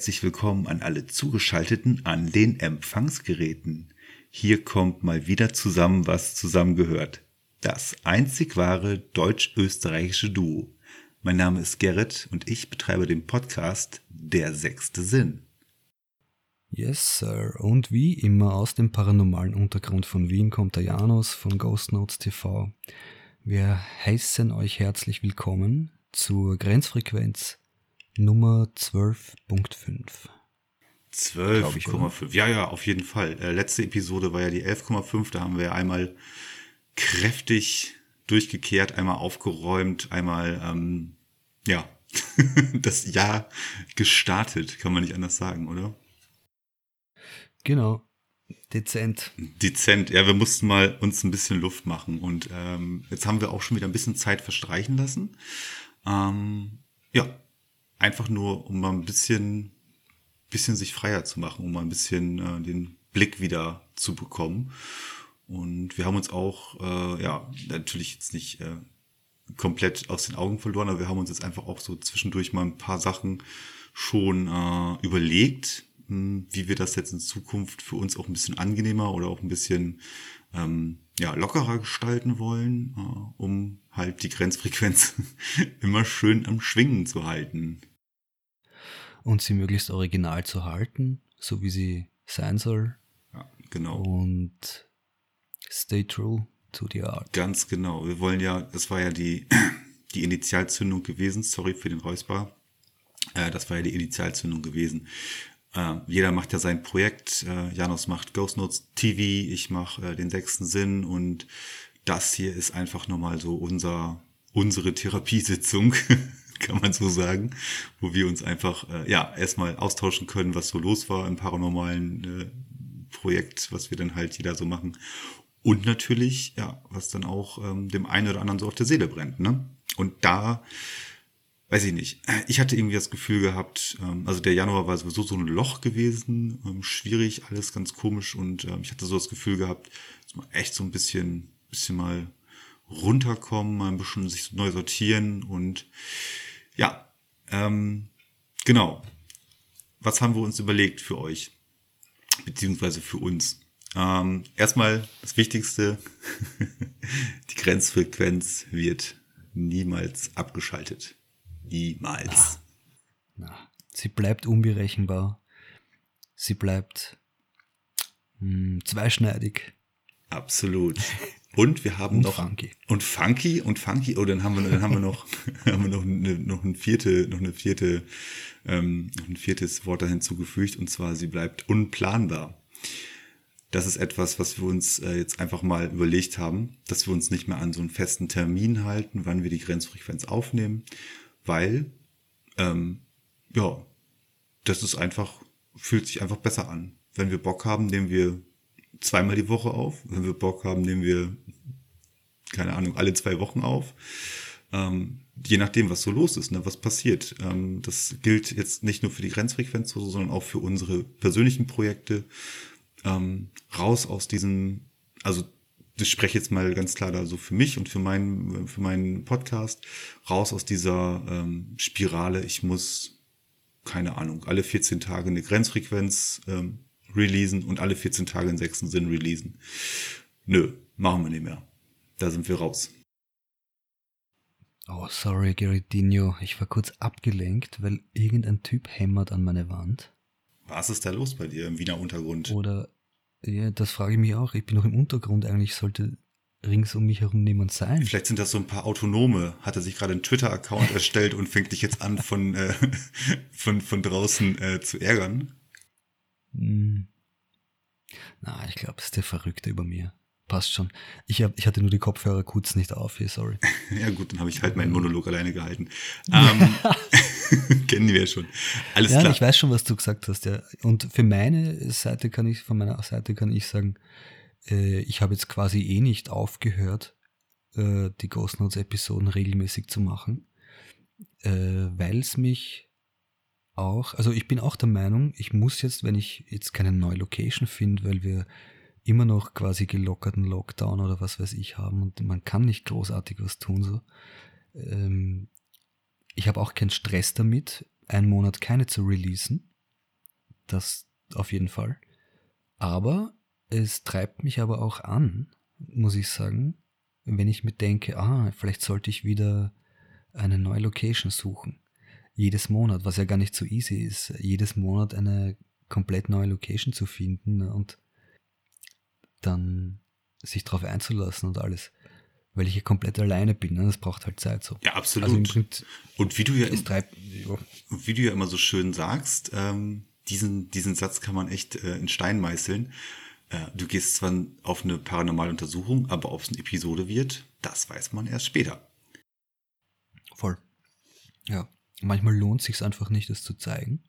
herzlich willkommen an alle Zugeschalteten an den Empfangsgeräten. Hier kommt mal wieder zusammen, was zusammengehört. Das einzig wahre deutsch-österreichische Duo. Mein Name ist Gerrit und ich betreibe den Podcast Der sechste Sinn. Yes, Sir. Und wie immer aus dem paranormalen Untergrund von Wien kommt der Janus von Ghost Notes TV. Wir heißen euch herzlich willkommen zur Grenzfrequenz Nummer 12.5. 12,5. Ja, ja, auf jeden Fall. Äh, letzte Episode war ja die 11,5. Da haben wir ja einmal kräftig durchgekehrt, einmal aufgeräumt, einmal, ähm, ja, das Jahr gestartet, kann man nicht anders sagen, oder? Genau. Dezent. Dezent, ja, wir mussten mal uns ein bisschen Luft machen und ähm, jetzt haben wir auch schon wieder ein bisschen Zeit verstreichen lassen. Ähm, ja, einfach nur, um mal ein bisschen, bisschen sich freier zu machen, um mal ein bisschen äh, den Blick wieder zu bekommen. Und wir haben uns auch, äh, ja, natürlich jetzt nicht äh, komplett aus den Augen verloren, aber wir haben uns jetzt einfach auch so zwischendurch mal ein paar Sachen schon äh, überlegt, mh, hm, wie wir das jetzt in Zukunft für uns auch ein bisschen angenehmer oder auch ein bisschen ähm, ja, lockerer gestalten wollen, äh, um halt die Grenzfrequenz immer schön am Schwingen zu halten und sie möglichst original zu halten, so wie sie sein soll. Ja, genau. Und stay true to the art. Ganz genau. Wir wollen ja, das war ja die, die Initialzündung gewesen, sorry für den Räusper. Äh, das war ja die Initialzündung gewesen. Äh, jeder macht ja sein Projekt. Äh, Janos macht Ghost Notes TV, ich mache äh, den sechsten Sinn und das hier ist einfach nochmal so unser, unsere Therapiesitzung. kann man so sagen, wo wir uns einfach äh, ja erstmal austauschen können, was so los war im paranormalen äh, Projekt, was wir dann halt jeder so machen. Und natürlich, ja, was dann auch ähm, dem einen oder anderen so auf der Seele brennt. Ne? Und da, weiß ich nicht, ich hatte irgendwie das Gefühl gehabt, ähm, also der Januar war sowieso so ein Loch gewesen, ähm, schwierig, alles ganz komisch und ähm, ich hatte so das Gefühl gehabt, echt so ein bisschen, bisschen mal runterkommen, mal ein bisschen sich neu sortieren und ja, ähm, genau. Was haben wir uns überlegt für euch? Beziehungsweise für uns? Ähm, erstmal das Wichtigste, die Grenzfrequenz wird niemals abgeschaltet. Niemals. Ah, na, sie bleibt unberechenbar. Sie bleibt mh, hm, zweischneidig. Absolut. Und wir haben und noch funky. und funky und funky. Oh, dann haben wir dann haben wir noch haben wir noch eine, noch ein vierte noch eine vierte ähm, noch ein viertes Wort da hinzugefügt und zwar sie bleibt unplanbar. Das ist etwas, was wir uns äh, jetzt einfach mal überlegt haben, dass wir uns nicht mehr an so einen festen Termin halten, wann wir die Grenzfrequenz aufnehmen, weil ähm, ja das ist einfach fühlt sich einfach besser an. Wenn wir Bock haben, nehmen wir zweimal die Woche auf. Wenn wir Bock haben, nehmen wir, keine Ahnung, alle zwei Wochen auf. Ähm, je nachdem, was so los ist, ne, was passiert. Ähm, das gilt jetzt nicht nur für die Grenzfrequenz, sondern auch für unsere persönlichen Projekte. Ähm, raus aus diesem, also ich spreche jetzt mal ganz klar da so für mich und für meinen, für meinen Podcast, raus aus dieser ähm, Spirale, ich muss, keine Ahnung, alle 14 Tage eine Grenzfrequenz ähm, releasen und alle 14 Tage den sechsten Sinn releasen. Nö, machen wir nicht mehr. Da sind wir raus. Oh, sorry, Gerardino. Ich war kurz abgelenkt, weil irgendein Typ hämmert an meine Wand. Was ist da los bei dir im Wiener Untergrund? Oder, ja, das frage ich mich auch. Ich bin noch im Untergrund. Eigentlich sollte rings um mich herum niemand sein. Vielleicht sind das so ein paar Autonome. Hat er sich gerade einen Twitter-Account erstellt und fängt dich jetzt an, von, äh, von, von draußen äh, zu ärgern? Hm. Na, ich glaube, es ist der Verrückte über mir. Passt schon. Ich, hab, ich hatte nur die Kopfhörer kurz nicht auf hier, sorry. ja gut, dann habe ich halt meinen Monolog alleine gehalten. Ähm, kennen wir ja schon. Alles ja, klar. ich weiß schon, was du gesagt hast. Ja. Und für meine Seite kann ich, von meiner Seite kann ich sagen, äh, ich habe jetzt quasi eh nicht aufgehört, äh, die Ghost Notes Episoden regelmäßig zu machen, äh, weil es mich auch, also ich bin auch der Meinung, ich muss jetzt, wenn ich jetzt keine neue Location finde, weil wir immer noch quasi gelockerten Lockdown oder was weiß ich haben und man kann nicht großartig was tun so. Ähm, ich habe auch keinen Stress damit, einen Monat keine zu releasen, Das auf jeden Fall. Aber es treibt mich aber auch an, muss ich sagen, wenn ich mir denke, ah, vielleicht sollte ich wieder eine neue Location suchen. Jedes Monat, was ja gar nicht so easy ist, jedes Monat eine komplett neue Location zu finden und dann sich darauf einzulassen und alles. Weil ich hier komplett alleine bin, ne? das braucht halt Zeit so. Ja, absolut. Also und wie du ja, treibt, ja. wie du ja immer so schön sagst, ähm, diesen, diesen Satz kann man echt äh, in Stein meißeln. Äh, du gehst zwar auf eine paranormale Untersuchung, aber ob es eine Episode wird, das weiß man erst später. Voll. Ja. Manchmal lohnt es sich einfach nicht, das zu zeigen.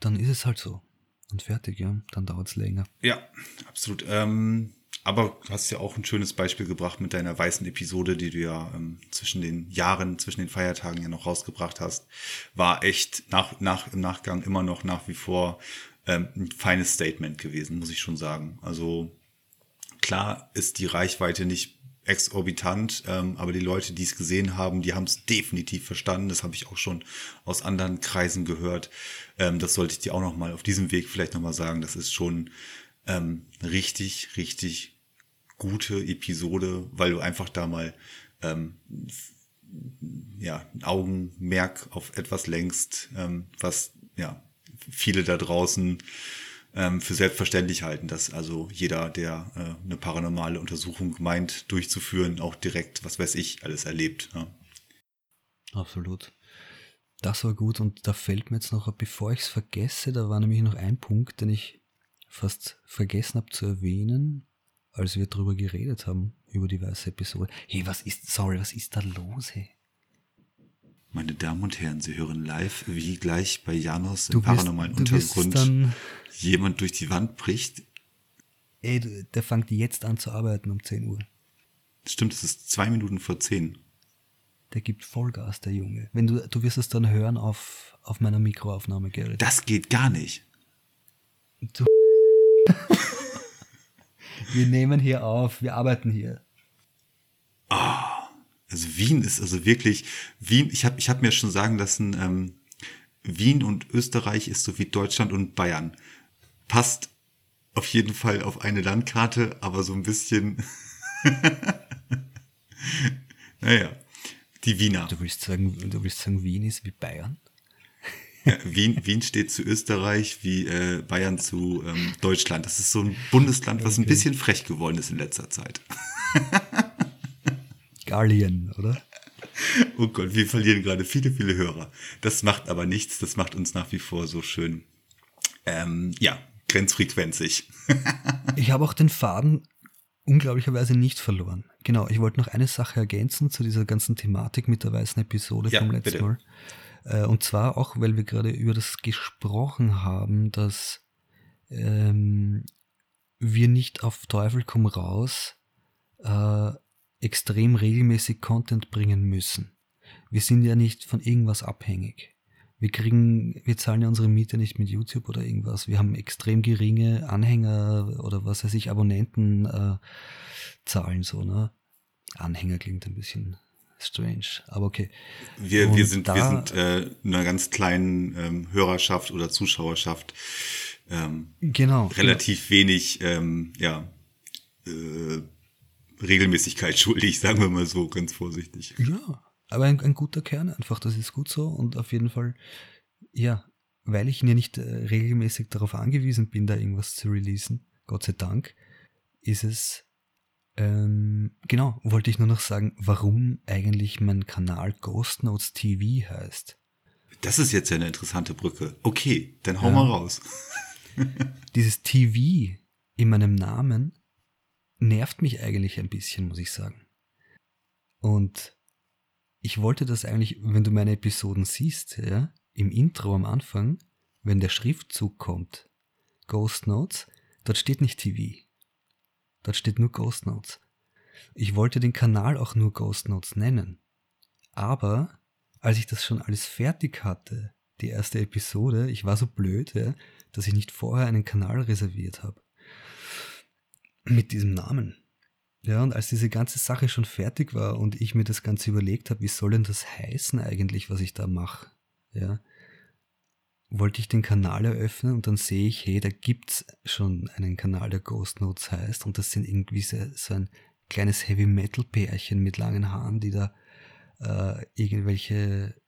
Dann ist es halt so. Und fertig, ja. Dann dauert es länger. Ja, absolut. Ähm, aber du hast ja auch ein schönes Beispiel gebracht mit deiner weißen Episode, die du ja ähm, zwischen den Jahren, zwischen den Feiertagen ja noch rausgebracht hast. War echt nach, nach, im Nachgang immer noch nach wie vor ähm, ein feines Statement gewesen, muss ich schon sagen. Also klar ist die Reichweite nicht exorbitant, ähm, aber die Leute, die es gesehen haben, die haben es definitiv verstanden. Das habe ich auch schon aus anderen Kreisen gehört. Ähm, das sollte ich dir auch noch mal auf diesem Weg vielleicht noch mal sagen. Das ist schon ähm, richtig, richtig gute Episode, weil du einfach da mal ähm, ja, ein Augenmerk auf etwas lenkst, ähm, was ja viele da draußen ähm, für selbstverständlich halten, dass also jeder, der äh, eine paranormale Untersuchung meint, durchzuführen, auch direkt, was weiß ich, alles erlebt. Ja. Absolut. Das war gut und da fällt mir jetzt noch, bevor ich es vergesse, da war nämlich noch ein Punkt, den ich fast vergessen habe zu erwähnen, als wir darüber geredet haben, über die weiße Episode. Hey, was ist, sorry, was ist da los, hey? Meine Damen und Herren, Sie hören live, wie gleich bei Janos im paranormalen Untergrund jemand durch die Wand bricht. Ey, der fängt jetzt an zu arbeiten um 10 Uhr. Stimmt, es ist zwei Minuten vor 10. Der gibt Vollgas, der Junge. Wenn du, du wirst es dann hören auf, auf meiner Mikroaufnahme, Gerrit. Das geht gar nicht. Du wir nehmen hier auf, wir arbeiten hier. Also Wien ist also wirklich, Wien, ich habe ich hab mir schon sagen lassen, ähm, Wien und Österreich ist so wie Deutschland und Bayern. Passt auf jeden Fall auf eine Landkarte, aber so ein bisschen, naja, die Wiener. Du willst sagen, du willst sagen, Wien ist wie Bayern? Ja, Wien, Wien steht zu Österreich wie äh, Bayern zu ähm, Deutschland. Das ist so ein Bundesland, was okay. ein bisschen frech geworden ist in letzter Zeit. Guardian, oder? Oh Gott, wir verlieren gerade viele, viele Hörer. Das macht aber nichts, das macht uns nach wie vor so schön, ähm, ja, grenzfrequenzig. ich habe auch den Faden unglaublicherweise nicht verloren. Genau, ich wollte noch eine Sache ergänzen zu dieser ganzen Thematik mit der weißen Episode ja, vom letzten bitte. Mal. Äh, und zwar auch, weil wir gerade über das gesprochen haben, dass ähm, wir nicht auf Teufel komm raus äh, extrem regelmäßig Content bringen müssen. Wir sind ja nicht von irgendwas abhängig. Wir kriegen, wir zahlen ja unsere Miete nicht mit YouTube oder irgendwas. Wir haben extrem geringe Anhänger oder was weiß ich, Abonnentenzahlen äh, so, ne? Anhänger klingt ein bisschen strange, aber okay. Wir, wir sind, da, wir sind äh, einer ganz kleinen ähm, Hörerschaft oder Zuschauerschaft ähm, genau, relativ genau. wenig ähm, ja, äh, Regelmäßigkeit schuldig, sagen wir mal so, ganz vorsichtig. Ja, aber ein, ein guter Kern einfach, das ist gut so und auf jeden Fall, ja, weil ich ja nicht äh, regelmäßig darauf angewiesen bin, da irgendwas zu releasen, Gott sei Dank, ist es, ähm, genau, wollte ich nur noch sagen, warum eigentlich mein Kanal Ghost Notes TV heißt. Das ist jetzt eine interessante Brücke. Okay, dann hau ja. mal raus. Dieses TV in meinem Namen nervt mich eigentlich ein bisschen, muss ich sagen. Und ich wollte das eigentlich, wenn du meine Episoden siehst, ja, im Intro am Anfang, wenn der Schriftzug kommt, Ghost Notes, dort steht nicht TV. Dort steht nur Ghost Notes. Ich wollte den Kanal auch nur Ghost Notes nennen. Aber als ich das schon alles fertig hatte, die erste Episode, ich war so blöd, ja, dass ich nicht vorher einen Kanal reserviert habe mit diesem Namen. Ja, und als diese ganze Sache schon fertig war und ich mir das Ganze überlegt habe, wie soll denn das heißen eigentlich, was ich da mache? Ja, wollte ich den Kanal eröffnen und dann sehe ich, hey, da gibt's schon einen Kanal, der Ghost Notes heißt und das sind irgendwie so, so ein kleines Heavy Metal Pärchen mit langen Haaren, die da äh, irgendwelche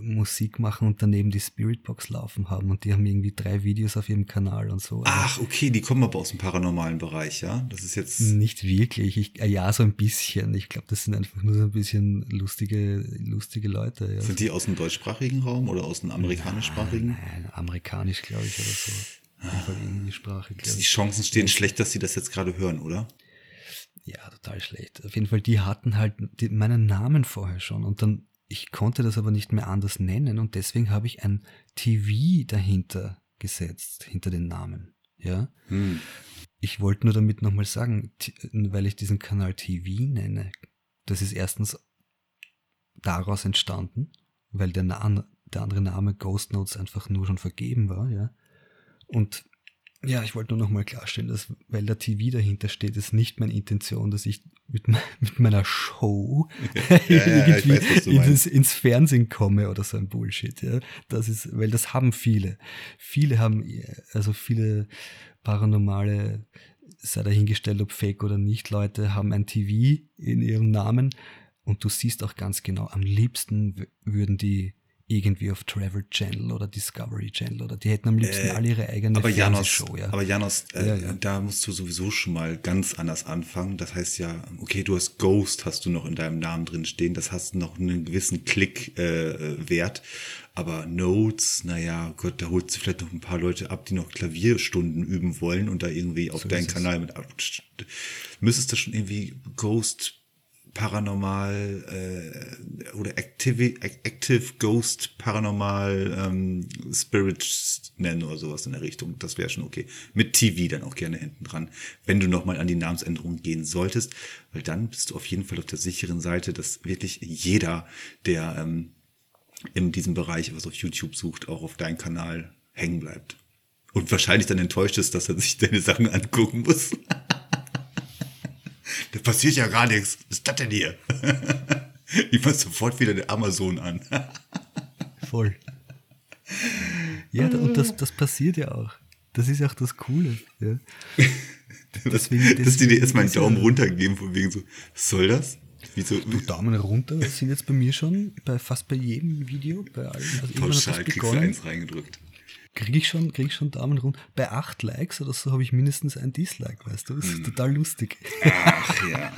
Musik machen und daneben die Spiritbox laufen haben und die haben irgendwie drei Videos auf ihrem Kanal und so. Ach, okay, die kommen aber aus dem paranormalen Bereich, ja? Das ist jetzt. Nicht wirklich. Ich, äh, ja, so ein bisschen. Ich glaube, das sind einfach nur so ein bisschen lustige, lustige Leute. Ja. Sind die aus dem deutschsprachigen Raum oder aus dem amerikanischsprachigen? Nein, nein amerikanisch, glaube ich, oder so. Einfach irgendwie Sprache, Die Chancen stehen schlecht, dass sie das jetzt gerade hören, oder? Ja, total schlecht. Auf jeden Fall, die hatten halt die, meinen Namen vorher schon und dann ich konnte das aber nicht mehr anders nennen und deswegen habe ich ein TV dahinter gesetzt, hinter den Namen. Ja. Hm. Ich wollte nur damit nochmal sagen, weil ich diesen Kanal TV nenne, das ist erstens daraus entstanden, weil der, Na der andere Name Ghost Notes einfach nur schon vergeben war, ja. Und ja, ich wollte nur noch mal klarstellen, dass, weil der TV dahinter steht, ist nicht meine Intention, dass ich mit, mit meiner Show ja, irgendwie ja, weiß, ins, ins, Fernsehen komme oder so ein Bullshit. Ja. Das ist, weil das haben viele. Viele haben, also viele paranormale, sei dahingestellt, ob fake oder nicht, Leute haben ein TV in ihrem Namen und du siehst auch ganz genau, am liebsten würden die irgendwie auf Travel Channel oder Discovery Channel oder die hätten am liebsten äh, alle ihre eigene aber Janos, ja. Aber Janos, äh, ja, ja. da musst du sowieso schon mal ganz anders anfangen. Das heißt ja, okay, du hast Ghost, hast du noch in deinem Namen drin stehen, das hast noch einen gewissen Klick-Wert. Äh, aber Notes, naja, Gott, da holst du vielleicht noch ein paar Leute ab, die noch Klavierstunden üben wollen und da irgendwie auf so deinen Kanal mit ab. Müsstest du schon irgendwie Ghost Paranormal äh, oder Active, Active Ghost Paranormal ähm, Spirits nennen oder sowas in der Richtung. Das wäre schon okay. Mit TV dann auch gerne hinten dran, wenn du nochmal an die Namensänderung gehen solltest, weil dann bist du auf jeden Fall auf der sicheren Seite, dass wirklich jeder, der ähm, in diesem Bereich was auf YouTube sucht, auch auf deinen Kanal hängen bleibt. Und wahrscheinlich dann enttäuscht ist, dass er sich deine Sachen angucken muss. Da passiert ja gar nichts. Was ist das denn hier? Ich mach sofort wieder den Amazon an. Voll. Ja, und das, das passiert ja auch. Das ist ja auch das Coole. Ja. Deswegen, deswegen, Dass die dir erstmal einen Daumen runter geben, von wegen so, was soll das? Wieso? Du, Daumen runter sind jetzt bei mir schon bei fast bei jedem Video, bei allen. Also Pauschal kriegst du eins reingedrückt kriege ich schon, krieg ich schon Daumen runter. Bei acht Likes oder so habe ich mindestens ein Dislike, weißt du? Das ist hm. total lustig. Ach ja.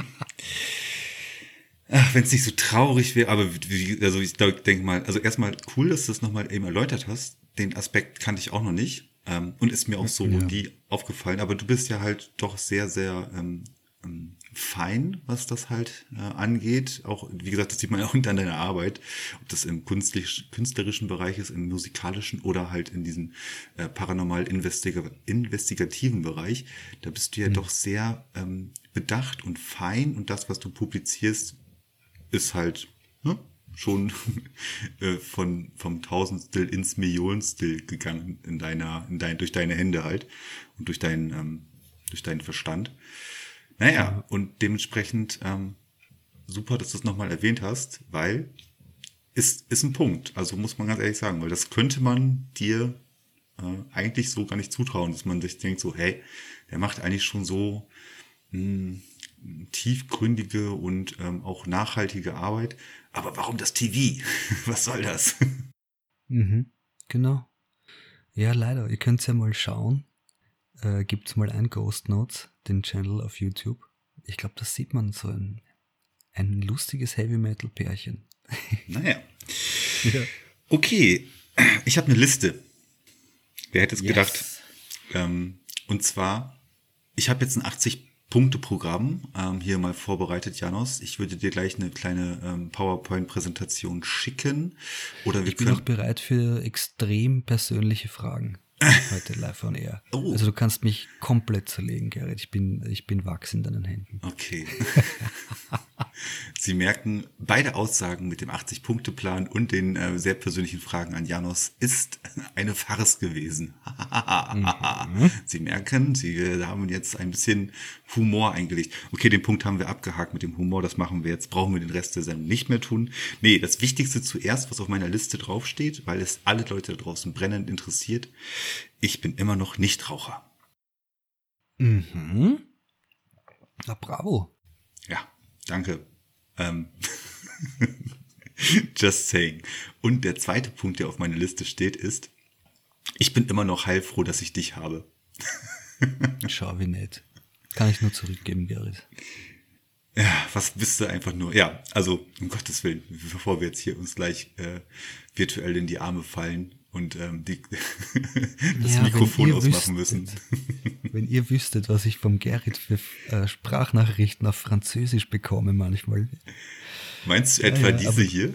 Ach, wenn es nicht so traurig wäre, aber wie, also ich denke mal, also erstmal cool, dass du das nochmal eben erläutert hast. Den Aspekt kannte ich auch noch nicht ähm, und ist mir auch so ja. nie aufgefallen. Aber du bist ja halt doch sehr, sehr ähm, ähm fein, was das halt äh, angeht. Auch, wie gesagt, das sieht man auch in deiner Arbeit, ob das im künstlich, künstlerischen Bereich ist, im musikalischen oder halt in diesem äh, paranormal -investiga investigativen Bereich. Da bist du ja mhm. doch sehr ähm, bedacht und fein und das, was du publizierst, ist halt ne, schon äh, von vom Tausendstel ins Millionstel gegangen in deiner, in dein, durch deine Hände halt und durch deinen, ähm, durch deinen Verstand. Naja, und dementsprechend ähm, super, dass du es nochmal erwähnt hast, weil ist, ist ein Punkt. Also muss man ganz ehrlich sagen, weil das könnte man dir äh, eigentlich so gar nicht zutrauen, dass man sich denkt so, hey, der macht eigentlich schon so mh, hm, tiefgründige und ähm, auch nachhaltige Arbeit. Aber warum das TV? Was soll das? Mhm, genau. Ja, leider. Ihr könnt ja mal schauen äh, gibt es mal ein Ghost Notes, den Channel auf YouTube. Ich glaube, das sieht man so ein, ein lustiges Heavy Metal Pärchen. Naja. ja. Okay, ich habe eine Liste. Wer hätte es yes. gedacht? Ähm, und zwar, ich habe jetzt ein 80 Punkte-Programm ähm, hier mal vorbereitet, Janos. Ich würde dir gleich eine kleine ähm, PowerPoint-Präsentation schicken. Oder wir ich bin können... auch bereit für extrem persönliche Fragen heute live on air. Oh. Also du kannst mich komplett zerlegen, Gerrit. Ich bin, ich bin wachs in deinen Händen. Okay. Sie merken, beide Aussagen mit dem 80-Punkte-Plan und den äh, sehr persönlichen Fragen an Janos ist eine Farce gewesen. mhm. Sie merken, Sie äh, haben jetzt ein bisschen Humor eingelegt. Okay, den Punkt haben wir abgehakt mit dem Humor, das machen wir jetzt, brauchen wir den Rest der Sendung nicht mehr tun. Nee, das Wichtigste zuerst, was auf meiner Liste draufsteht, weil es alle Leute da draußen brennend interessiert, ich bin immer noch Nichtraucher. Mhm. Na bravo. Ja, danke. Ähm. Just saying. Und der zweite Punkt, der auf meiner Liste steht, ist, ich bin immer noch heilfroh, dass ich dich habe. Schau wie nett. Kann ich nur zurückgeben, Gerrit. Ja, was bist du einfach nur? Ja, also um Gottes Willen, bevor wir jetzt hier uns gleich äh, virtuell in die Arme fallen und ähm, die, das ja, Mikrofon ausmachen wüsstet, müssen. wenn ihr wüsstet, was ich vom Gerrit für äh, Sprachnachrichten auf Französisch bekomme manchmal. Meinst du etwa ja, diese hier?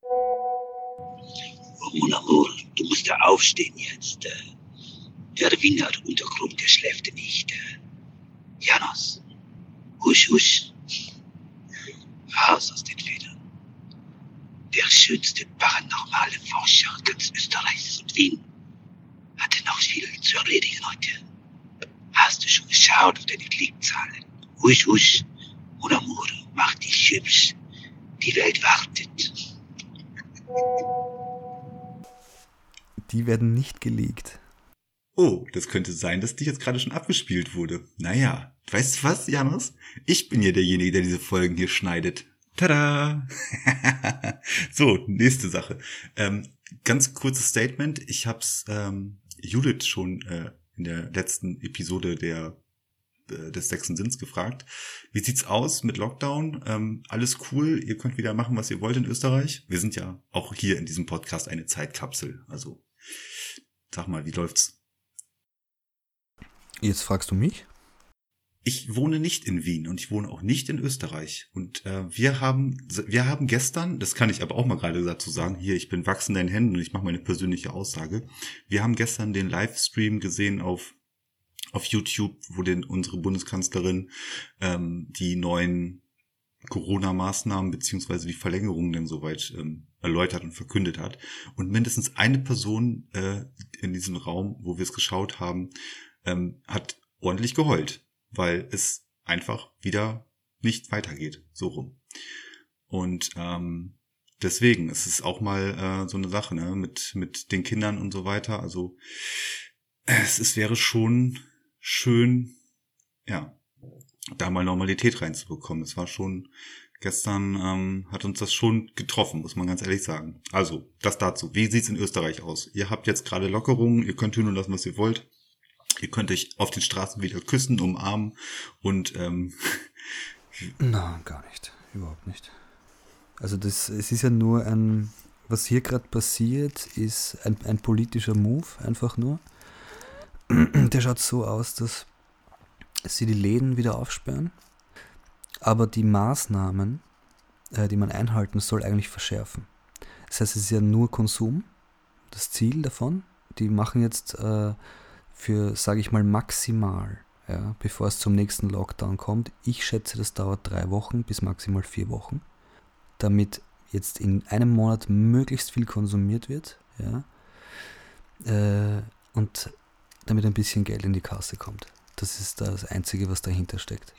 Oh, mon amour, du musst ja aufstehen jetzt. Äh. Der Wiener Untergrund, der schläft nicht. Äh. Janos, husch, husch. Raus aus den Federn. Der schönste paranormale Forscher ganz Österreichs und Wien hatte noch viel zu erledigen heute. Hast du schon geschaut auf deine Klickzahlen? Husch, husch. Mon amour, mach dich hübsch. Die Welt wartet. Die werden nicht gelegt. Oh, das könnte sein, dass die jetzt gerade schon abgespielt wurde. Naja, weißt du was, Janus? Ich bin ja derjenige, der diese Folgen hier schneidet. Tada! so, nächste Sache. Ähm, ganz kurzes Statement. Ich hab's ähm, Judith schon äh, in der letzten Episode der äh, des sechsten Sinns gefragt. Wie sieht's aus mit Lockdown? Ähm, alles cool, ihr könnt wieder machen, was ihr wollt in Österreich. Wir sind ja auch hier in diesem Podcast eine Zeitkapsel. Also sag mal, wie läuft's? Jetzt fragst du mich? Ich wohne nicht in Wien und ich wohne auch nicht in Österreich. Und äh, wir haben, wir haben gestern, das kann ich aber auch mal gerade dazu sagen, hier, ich bin wachsender in Händen und ich mache meine persönliche Aussage. Wir haben gestern den Livestream gesehen auf auf YouTube, wo denn unsere Bundeskanzlerin ähm, die neuen Corona-Maßnahmen beziehungsweise die Verlängerungen denn soweit ähm, erläutert und verkündet hat. Und mindestens eine Person äh, in diesem Raum, wo wir es geschaut haben, ähm, hat ordentlich geheult, weil es einfach wieder nicht weitergeht, so rum. Und ähm, deswegen ist es auch mal äh, so eine Sache, ne, mit, mit den Kindern und so weiter. Also es, es wäre schon schön, ja, da mal Normalität reinzubekommen. Es war schon, gestern ähm, hat uns das schon getroffen, muss man ganz ehrlich sagen. Also, das dazu. Wie sieht's in Österreich aus? Ihr habt jetzt gerade Lockerungen, ihr könnt tun und lassen, was ihr wollt. Ihr könnt euch auf den Straßen wieder küssen, umarmen und ähm, Na, gar nicht. Überhaupt nicht. Also das, es ist ja nur ein, was hier gerade passiert, ist ein, ein politischer Move, einfach nur. Der schaut so aus, dass sie die Läden wieder aufsperren, aber die Maßnahmen, äh, die man einhalten soll, eigentlich verschärfen. Das heißt, es ist ja nur Konsum, das Ziel davon. Die machen jetzt äh, für, sage ich mal, maximal, ja, bevor es zum nächsten Lockdown kommt. Ich schätze, das dauert drei Wochen bis maximal vier Wochen, damit jetzt in einem Monat möglichst viel konsumiert wird. Ja. Äh, und damit ein bisschen Geld in die Kasse kommt. Das ist das Einzige, was dahinter steckt.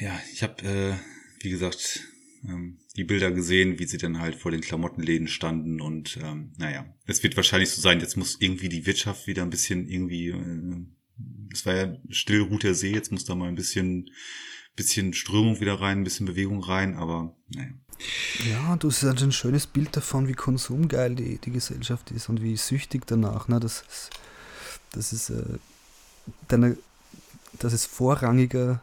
Ja, ich habe, äh, wie gesagt, ähm, die Bilder gesehen, wie sie dann halt vor den Klamottenläden standen und ähm, naja, es wird wahrscheinlich so sein, jetzt muss irgendwie die Wirtschaft wieder ein bisschen irgendwie, äh, es war ja still ruht der See, jetzt muss da mal ein bisschen, bisschen Strömung wieder rein, ein bisschen Bewegung rein, aber naja. Ja, du hast ein schönes Bild davon, wie konsumgeil die, die Gesellschaft ist und wie süchtig danach. Ne? Das ist, das ist, äh, deine, dass es vorrangiger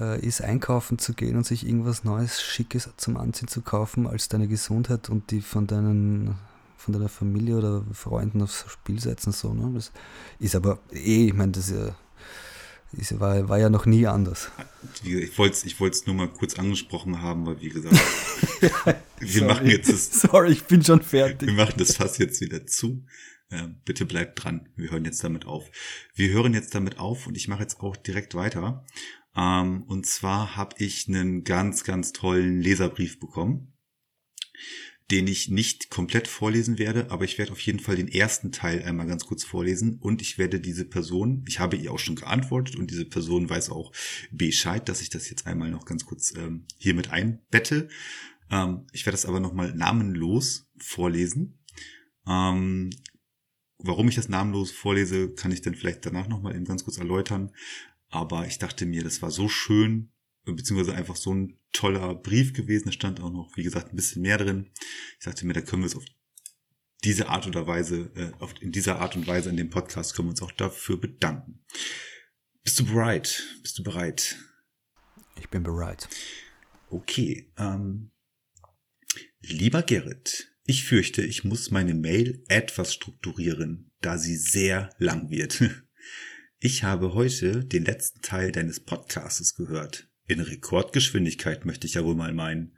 äh, ist, einkaufen zu gehen und sich irgendwas Neues, Schickes zum Anziehen zu kaufen, als deine Gesundheit und die von deinen von deiner Familie oder Freunden aufs Spiel setzen. So, ne? Das ist aber eh, ich meine, das ist ja ist, war, war ja noch nie anders. Ich wollte es ich nur mal kurz angesprochen haben, weil wie gesagt, wir Sorry. machen jetzt das. Sorry, ich bin schon fertig. Wir machen das Fass jetzt wieder zu. Äh, bitte bleibt dran. Wir hören jetzt damit auf. Wir hören jetzt damit auf und ich mache jetzt auch direkt weiter. Ähm, und zwar habe ich einen ganz, ganz tollen Leserbrief bekommen, den ich nicht komplett vorlesen werde, aber ich werde auf jeden Fall den ersten Teil einmal ganz kurz vorlesen und ich werde diese Person, ich habe ihr auch schon geantwortet und diese Person weiß auch Bescheid, dass ich das jetzt einmal noch ganz kurz ähm, hier mit einbette. Ähm, ich werde das aber nochmal namenlos vorlesen. Ähm, warum ich das namenlos vorlese, kann ich dann vielleicht danach nochmal eben ganz kurz erläutern. Aber ich dachte mir, das war so schön, beziehungsweise einfach so ein toller Brief gewesen. Da stand auch noch, wie gesagt, ein bisschen mehr drin. Ich dachte mir, da können wir es auf diese Art oder Weise, äh, auf, in dieser Art und Weise in dem Podcast können wir uns auch dafür bedanken. Bist du bereit? Bist du bereit? Ich bin bereit. Okay. Ähm, lieber Gerrit, ich fürchte, ich muss meine Mail etwas strukturieren, da sie sehr lang wird. Ich habe heute den letzten Teil deines Podcasts gehört. In Rekordgeschwindigkeit möchte ich ja wohl mal meinen.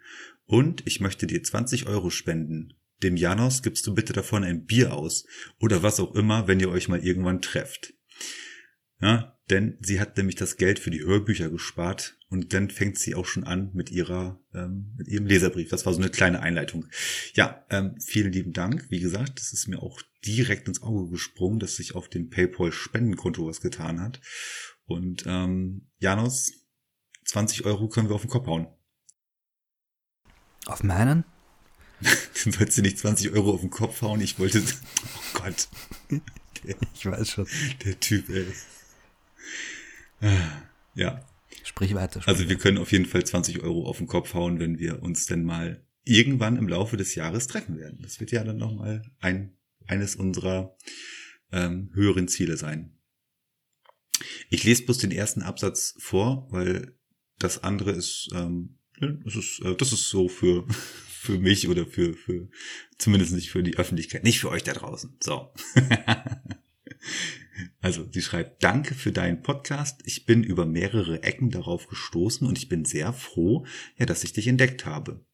Und ich möchte dir 20 Euro spenden. Dem Janos gibst du bitte davon ein Bier aus. Oder was auch immer, wenn ihr euch mal irgendwann trefft. Ja, denn sie hat nämlich das Geld für die Hörbücher gespart und dann fängt sie auch schon an mit ihrer ähm, mit ihrem Leserbrief. Das war so eine kleine Einleitung. Ja, ähm, vielen lieben Dank. Wie gesagt, das ist mir auch direkt ins Auge gesprungen, dass sich auf dem PayPal Spendenkonto was getan hat. Und ähm, Janos, 20 Euro können wir auf den Kopf hauen. Auf meinen? du sollst dir nicht 20 Euro auf den Kopf hauen. Ich wollte. Oh Gott. Der, ich weiß schon. Der Typ, ey. Ja. Sprich weiter. Sprich also wir weiter. können auf jeden Fall 20 Euro auf den Kopf hauen, wenn wir uns denn mal irgendwann im Laufe des Jahres treffen werden. Das wird ja dann nochmal ein, eines unserer ähm, höheren Ziele sein. Ich lese bloß den ersten Absatz vor, weil das andere ist, ähm, das ist, äh, das ist so für, für mich oder für, für, zumindest nicht für die Öffentlichkeit, nicht für euch da draußen. So. Also sie schreibt, danke für deinen Podcast. Ich bin über mehrere Ecken darauf gestoßen und ich bin sehr froh, ja, dass ich dich entdeckt habe.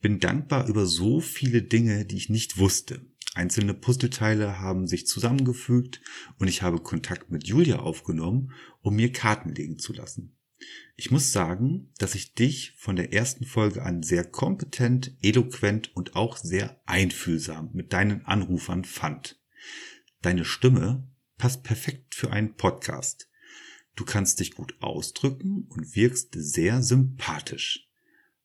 Bin dankbar über so viele Dinge, die ich nicht wusste. Einzelne Puzzleteile haben sich zusammengefügt und ich habe Kontakt mit Julia aufgenommen, um mir Karten legen zu lassen. Ich muss sagen, dass ich dich von der ersten Folge an sehr kompetent, eloquent und auch sehr einfühlsam mit deinen Anrufern fand. Deine Stimme passt perfekt für einen Podcast. Du kannst dich gut ausdrücken und wirkst sehr sympathisch.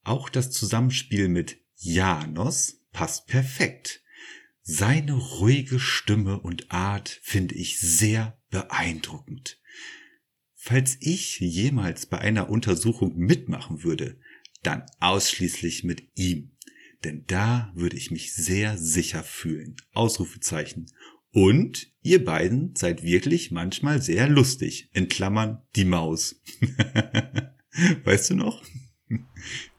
Auch das Zusammenspiel mit Janos passt perfekt. Seine ruhige Stimme und Art finde ich sehr beeindruckend. Falls ich jemals bei einer Untersuchung mitmachen würde, dann ausschließlich mit ihm. Denn da würde ich mich sehr sicher fühlen. Ausrufezeichen. Und ihr beiden seid wirklich manchmal sehr lustig. In Klammern die Maus. weißt du noch?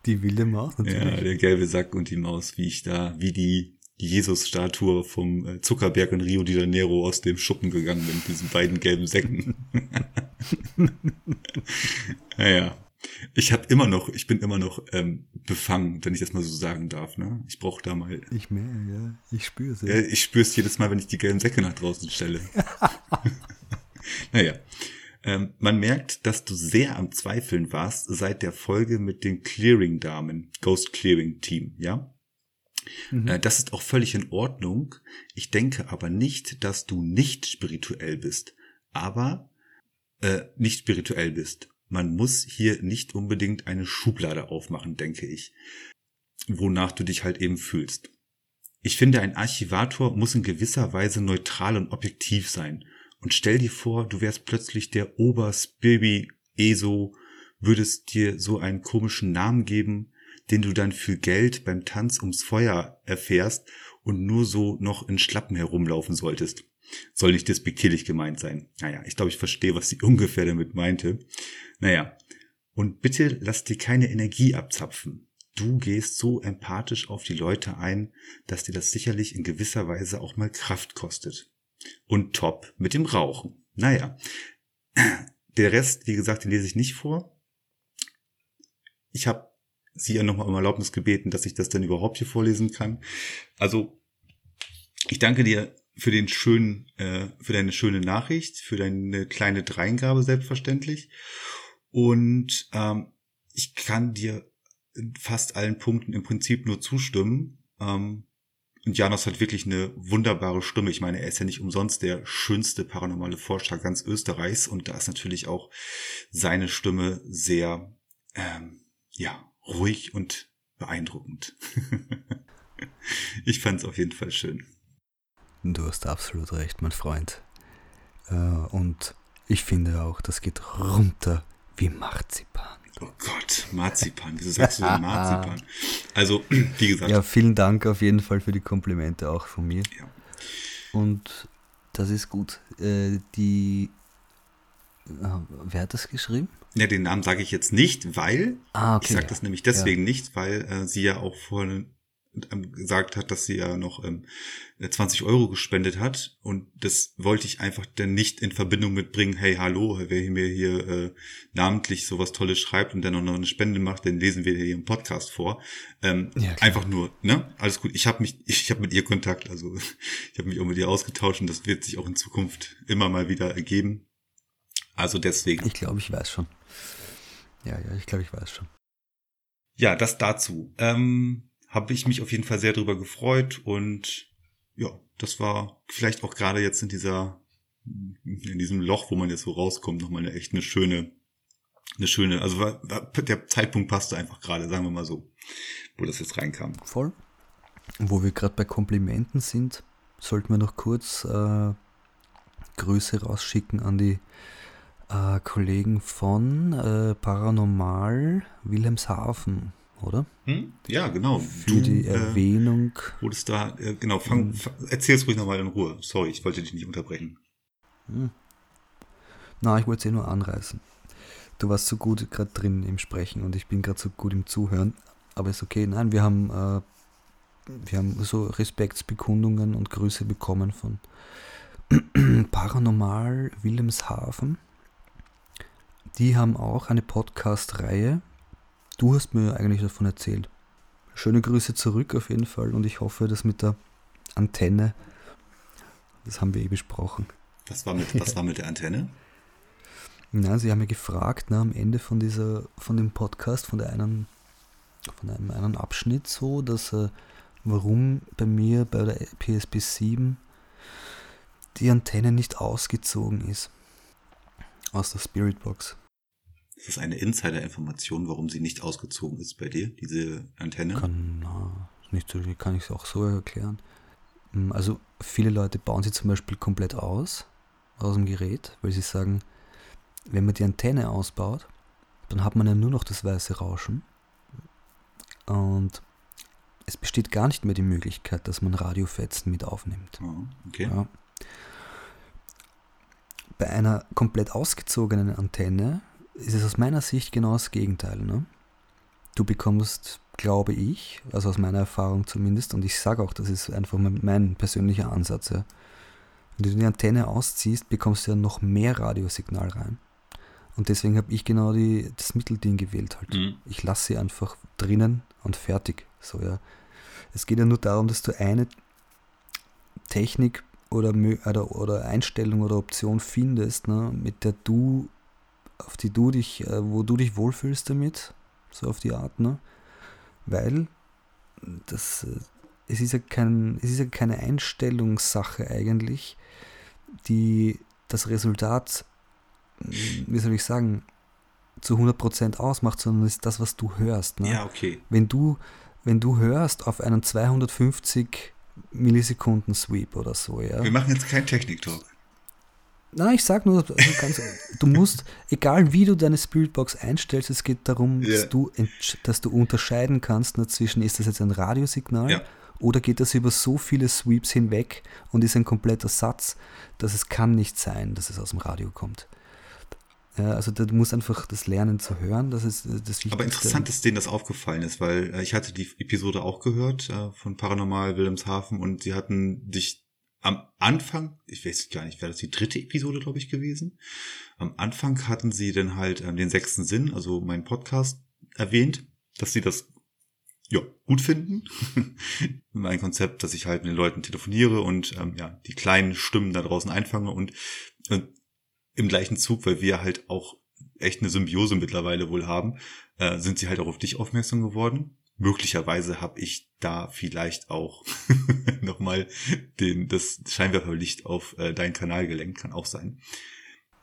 Die wilde Maus natürlich. Ja, der gelbe Sack und die Maus, wie ich da, wie die Jesus-Statue vom äh, Zuckerberg in Rio de Janeiro aus dem Schuppen gegangen mit diesen beiden gelben Säcken. naja. Ich habe immer noch, ich bin immer noch ähm, befangen, wenn ich das mal so sagen darf. Ne? Ich brauche da mal. Ich mehr, ja. Ich spüre es. Ja, ich spüre es jedes Mal, wenn ich die gelben Säcke nach draußen stelle. naja. Ähm, man merkt, dass du sehr am Zweifeln warst seit der Folge mit den Clearing-Damen, Ghost Clearing Team, ja? Mhm. Äh, das ist auch völlig in Ordnung. Ich denke aber nicht, dass du nicht spirituell bist, aber äh, nicht spirituell bist man muss hier nicht unbedingt eine Schublade aufmachen, denke ich, wonach du dich halt eben fühlst. Ich finde, ein Archivator muss in gewisser Weise neutral und objektiv sein. Und stell dir vor, du wärst plötzlich der Oberspibi ESO, würdest dir so einen komischen Namen geben, den du dann für Geld beim Tanz ums Feuer erfährst und nur so noch in Schlappen herumlaufen solltest. Soll nicht despektierlich gemeint sein. Naja, ich glaube, ich verstehe, was sie ungefähr damit meinte. Naja, und bitte lass dir keine Energie abzapfen. Du gehst so empathisch auf die Leute ein, dass dir das sicherlich in gewisser Weise auch mal Kraft kostet. Und top mit dem Rauchen. Naja, der Rest, wie gesagt, den lese ich nicht vor. Ich habe sie ja nochmal um Erlaubnis gebeten, dass ich das denn überhaupt hier vorlesen kann. Also, ich danke dir für den schönen, äh, für deine schöne Nachricht, für deine kleine Dreingabe selbstverständlich. Und ähm, ich kann dir in fast allen Punkten im Prinzip nur zustimmen. Ähm, und Janos hat wirklich eine wunderbare Stimme. Ich meine, er ist ja nicht umsonst der schönste paranormale Forscher ganz Österreichs. Und da ist natürlich auch seine Stimme sehr, ähm, ja, ruhig und beeindruckend. ich fand es auf jeden Fall schön. Du hast absolut recht, mein Freund. Äh, und ich finde auch, das geht runter wie Marzipan. Oh Gott, Marzipan. Wieso sagst du denn Marzipan? Also, wie gesagt. Ja, vielen Dank auf jeden Fall für die Komplimente auch von mir. Ja. Und das ist gut. Äh, die. Äh, wer hat das geschrieben? Ja, den Namen sage ich jetzt nicht, weil. Ah, okay. Ich sage das nämlich deswegen ja. nicht, weil äh, sie ja auch vorhin ähm, gesagt hat, dass sie ja noch ähm, 20 Euro gespendet hat und das wollte ich einfach dann nicht in Verbindung mitbringen, hey, hallo, wer mir hier äh, namentlich sowas Tolles schreibt und dann auch noch eine Spende macht, dann lesen wir hier im Podcast vor. Ähm, ja, einfach nur, ne? Alles gut. Ich habe mich, ich habe mit ihr Kontakt, also ich habe mich auch mit ihr ausgetauscht und das wird sich auch in Zukunft immer mal wieder ergeben. Also deswegen. Ich glaube, ich weiß schon. Ja, ja, ich glaube, ich weiß schon. Ja, das dazu. Ähm, habe ich mich auf jeden Fall sehr drüber gefreut und ja, das war vielleicht auch gerade jetzt in dieser, in diesem Loch, wo man jetzt so rauskommt, nochmal eine echt eine schöne, eine schöne, also war, war, der Zeitpunkt passte einfach gerade, sagen wir mal so, wo das jetzt reinkam. Voll. Wo wir gerade bei Komplimenten sind, sollten wir noch kurz äh, Grüße rausschicken an die äh, Kollegen von äh, Paranormal Wilhelmshaven oder? Hm? Ja, genau. Für du, die äh, Erwähnung. Äh, wurdest da, äh, genau, fang, fang, erzähl's ruhig nochmal in Ruhe. Sorry, ich wollte dich nicht unterbrechen. Hm. Na, ich wollte es eh nur anreißen. Du warst so gut gerade drin im Sprechen und ich bin gerade so gut im Zuhören. Aber ist okay. Nein, wir haben, äh, wir haben so Respektsbekundungen und Grüße bekommen von Paranormal Wilhelmshaven. Die haben auch eine Podcast-Reihe Du hast mir eigentlich davon erzählt. Schöne Grüße zurück auf jeden Fall und ich hoffe, dass mit der Antenne, das haben wir eh besprochen. Was war mit, was war mit der Antenne? Na, sie haben mir gefragt, na, am Ende von dieser, von dem Podcast, von der einen, von einem einen Abschnitt so, dass äh, warum bei mir bei der PSP 7 die Antenne nicht ausgezogen ist aus der Spiritbox. Ist das eine Insider-Information, warum sie nicht ausgezogen ist bei dir, diese Antenne? Kann, na, nicht so, kann ich es auch so erklären. Hm, also viele Leute bauen sie zum Beispiel komplett aus, aus dem Gerät, weil sie sagen, wenn man die Antenne ausbaut, dann hat man ja nur noch das weiße Rauschen. Und es besteht gar nicht mehr die Möglichkeit, dass man Radiofetzen mit aufnimmt. Oh, okay. Ja. Bei einer komplett ausgezogenen Antenne ist es aus meiner Sicht genau das Gegenteil. Ne? Du bekommst, glaube ich, also aus meiner Erfahrung zumindest, und ich sage auch, das ist einfach mein persönlicher Ansatz, ja. wenn du die Antenne ausziehst, bekommst du ja noch mehr Radiosignal rein. Und deswegen habe ich genau die, das Mittelding gewählt halt. Mhm. Ich lasse sie einfach drinnen und fertig. So, ja. Es geht ja nur darum, dass du eine Technik oder, oder, oder Einstellung oder Option findest, ne, mit der du auf die du dich, äh, wo du dich wohlfühlst damit, so auf die Art, ne? Weil das, äh, es ist ja kein, es ist ja keine Einstellungssache eigentlich, die das Resultat, wie soll ich sagen, zu 100% ausmacht, sondern es ist das, was du hörst. Ne? Ja, okay. Wenn du, wenn du hörst auf einen 250 Millisekunden Sweep oder so, ja. Wir machen jetzt keinen Technik-Talk. Na, ich sag nur, also ganz, du musst, egal wie du deine Spiritbox einstellst, es geht darum, yeah. dass, du, dass du unterscheiden kannst nur zwischen, ist das jetzt ein Radiosignal ja. oder geht das über so viele Sweeps hinweg und ist ein kompletter Satz, dass es kann nicht sein, dass es aus dem Radio kommt. Ja, also du musst einfach das lernen zu hören, das ist das Wichtigste. Aber interessant, dass denen das aufgefallen ist, weil äh, ich hatte die Episode auch gehört äh, von Paranormal Wilhelmshaven und sie hatten dich am Anfang, ich weiß gar nicht, wäre das die dritte Episode, glaube ich, gewesen. Am Anfang hatten sie dann halt ähm, den sechsten Sinn, also meinen Podcast, erwähnt, dass sie das ja, gut finden. mein Konzept, dass ich halt mit den Leuten telefoniere und ähm, ja, die kleinen Stimmen da draußen einfange und, und im gleichen Zug, weil wir halt auch echt eine Symbiose mittlerweile wohl haben, äh, sind sie halt auch auf dich aufmerksam geworden. Möglicherweise habe ich da vielleicht auch nochmal den, das Scheinwerferlicht auf äh, deinen Kanal gelenkt, kann auch sein.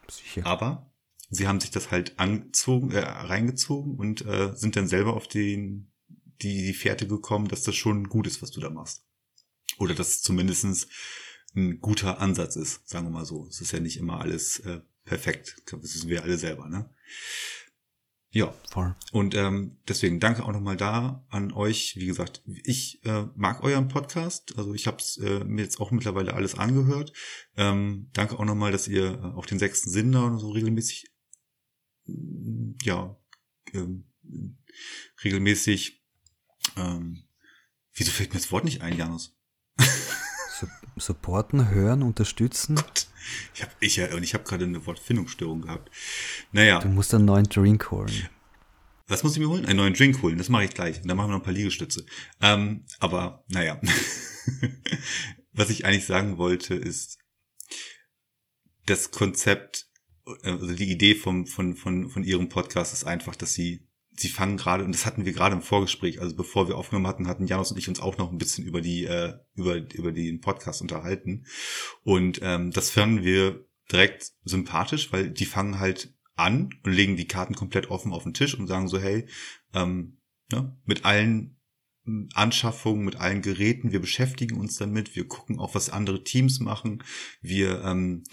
Sicher. Aber sie haben sich das halt angezogen, äh, reingezogen und äh, sind dann selber auf den, die, die Fährte gekommen, dass das schon gut ist, was du da machst. Oder dass es zumindestens ein guter Ansatz ist, sagen wir mal so. Es ist ja nicht immer alles äh, perfekt. Das wissen wir alle selber, ne? Ja. Voll. Und ähm, deswegen danke auch nochmal da an euch. Wie gesagt, ich äh, mag euren Podcast. Also ich habe es äh, mir jetzt auch mittlerweile alles angehört. Ähm, danke auch nochmal, dass ihr äh, auf den sechsten Sinn da so regelmäßig, ja, ähm, regelmäßig, ähm, wieso fällt mir das Wort nicht ein, Janus? Supporten, hören, unterstützen. Ich habe ich und ich habe gerade eine Wortfindungsstörung gehabt. Naja. Du musst einen neuen Drink holen. Was muss ich mir holen? Einen neuen Drink holen. Das mache ich gleich. Und dann machen wir noch ein paar Liegestütze. Ähm, aber naja. Was ich eigentlich sagen wollte, ist das Konzept, äh, also die Idee vom, von, von, von ihrem Podcast ist einfach, dass sie sie fangen gerade, und das hatten wir gerade im Vorgespräch, also bevor wir aufgenommen hatten, hatten Janus und ich uns auch noch ein bisschen über die, äh, über, über den Podcast unterhalten. Und ähm, das fanden wir direkt sympathisch, weil die fangen halt an und legen die Karten komplett offen auf den Tisch und sagen so, hey, ähm, ne, mit allen Anschaffungen, mit allen Geräten, wir beschäftigen uns damit, wir gucken auch, was andere Teams machen, wir ähm,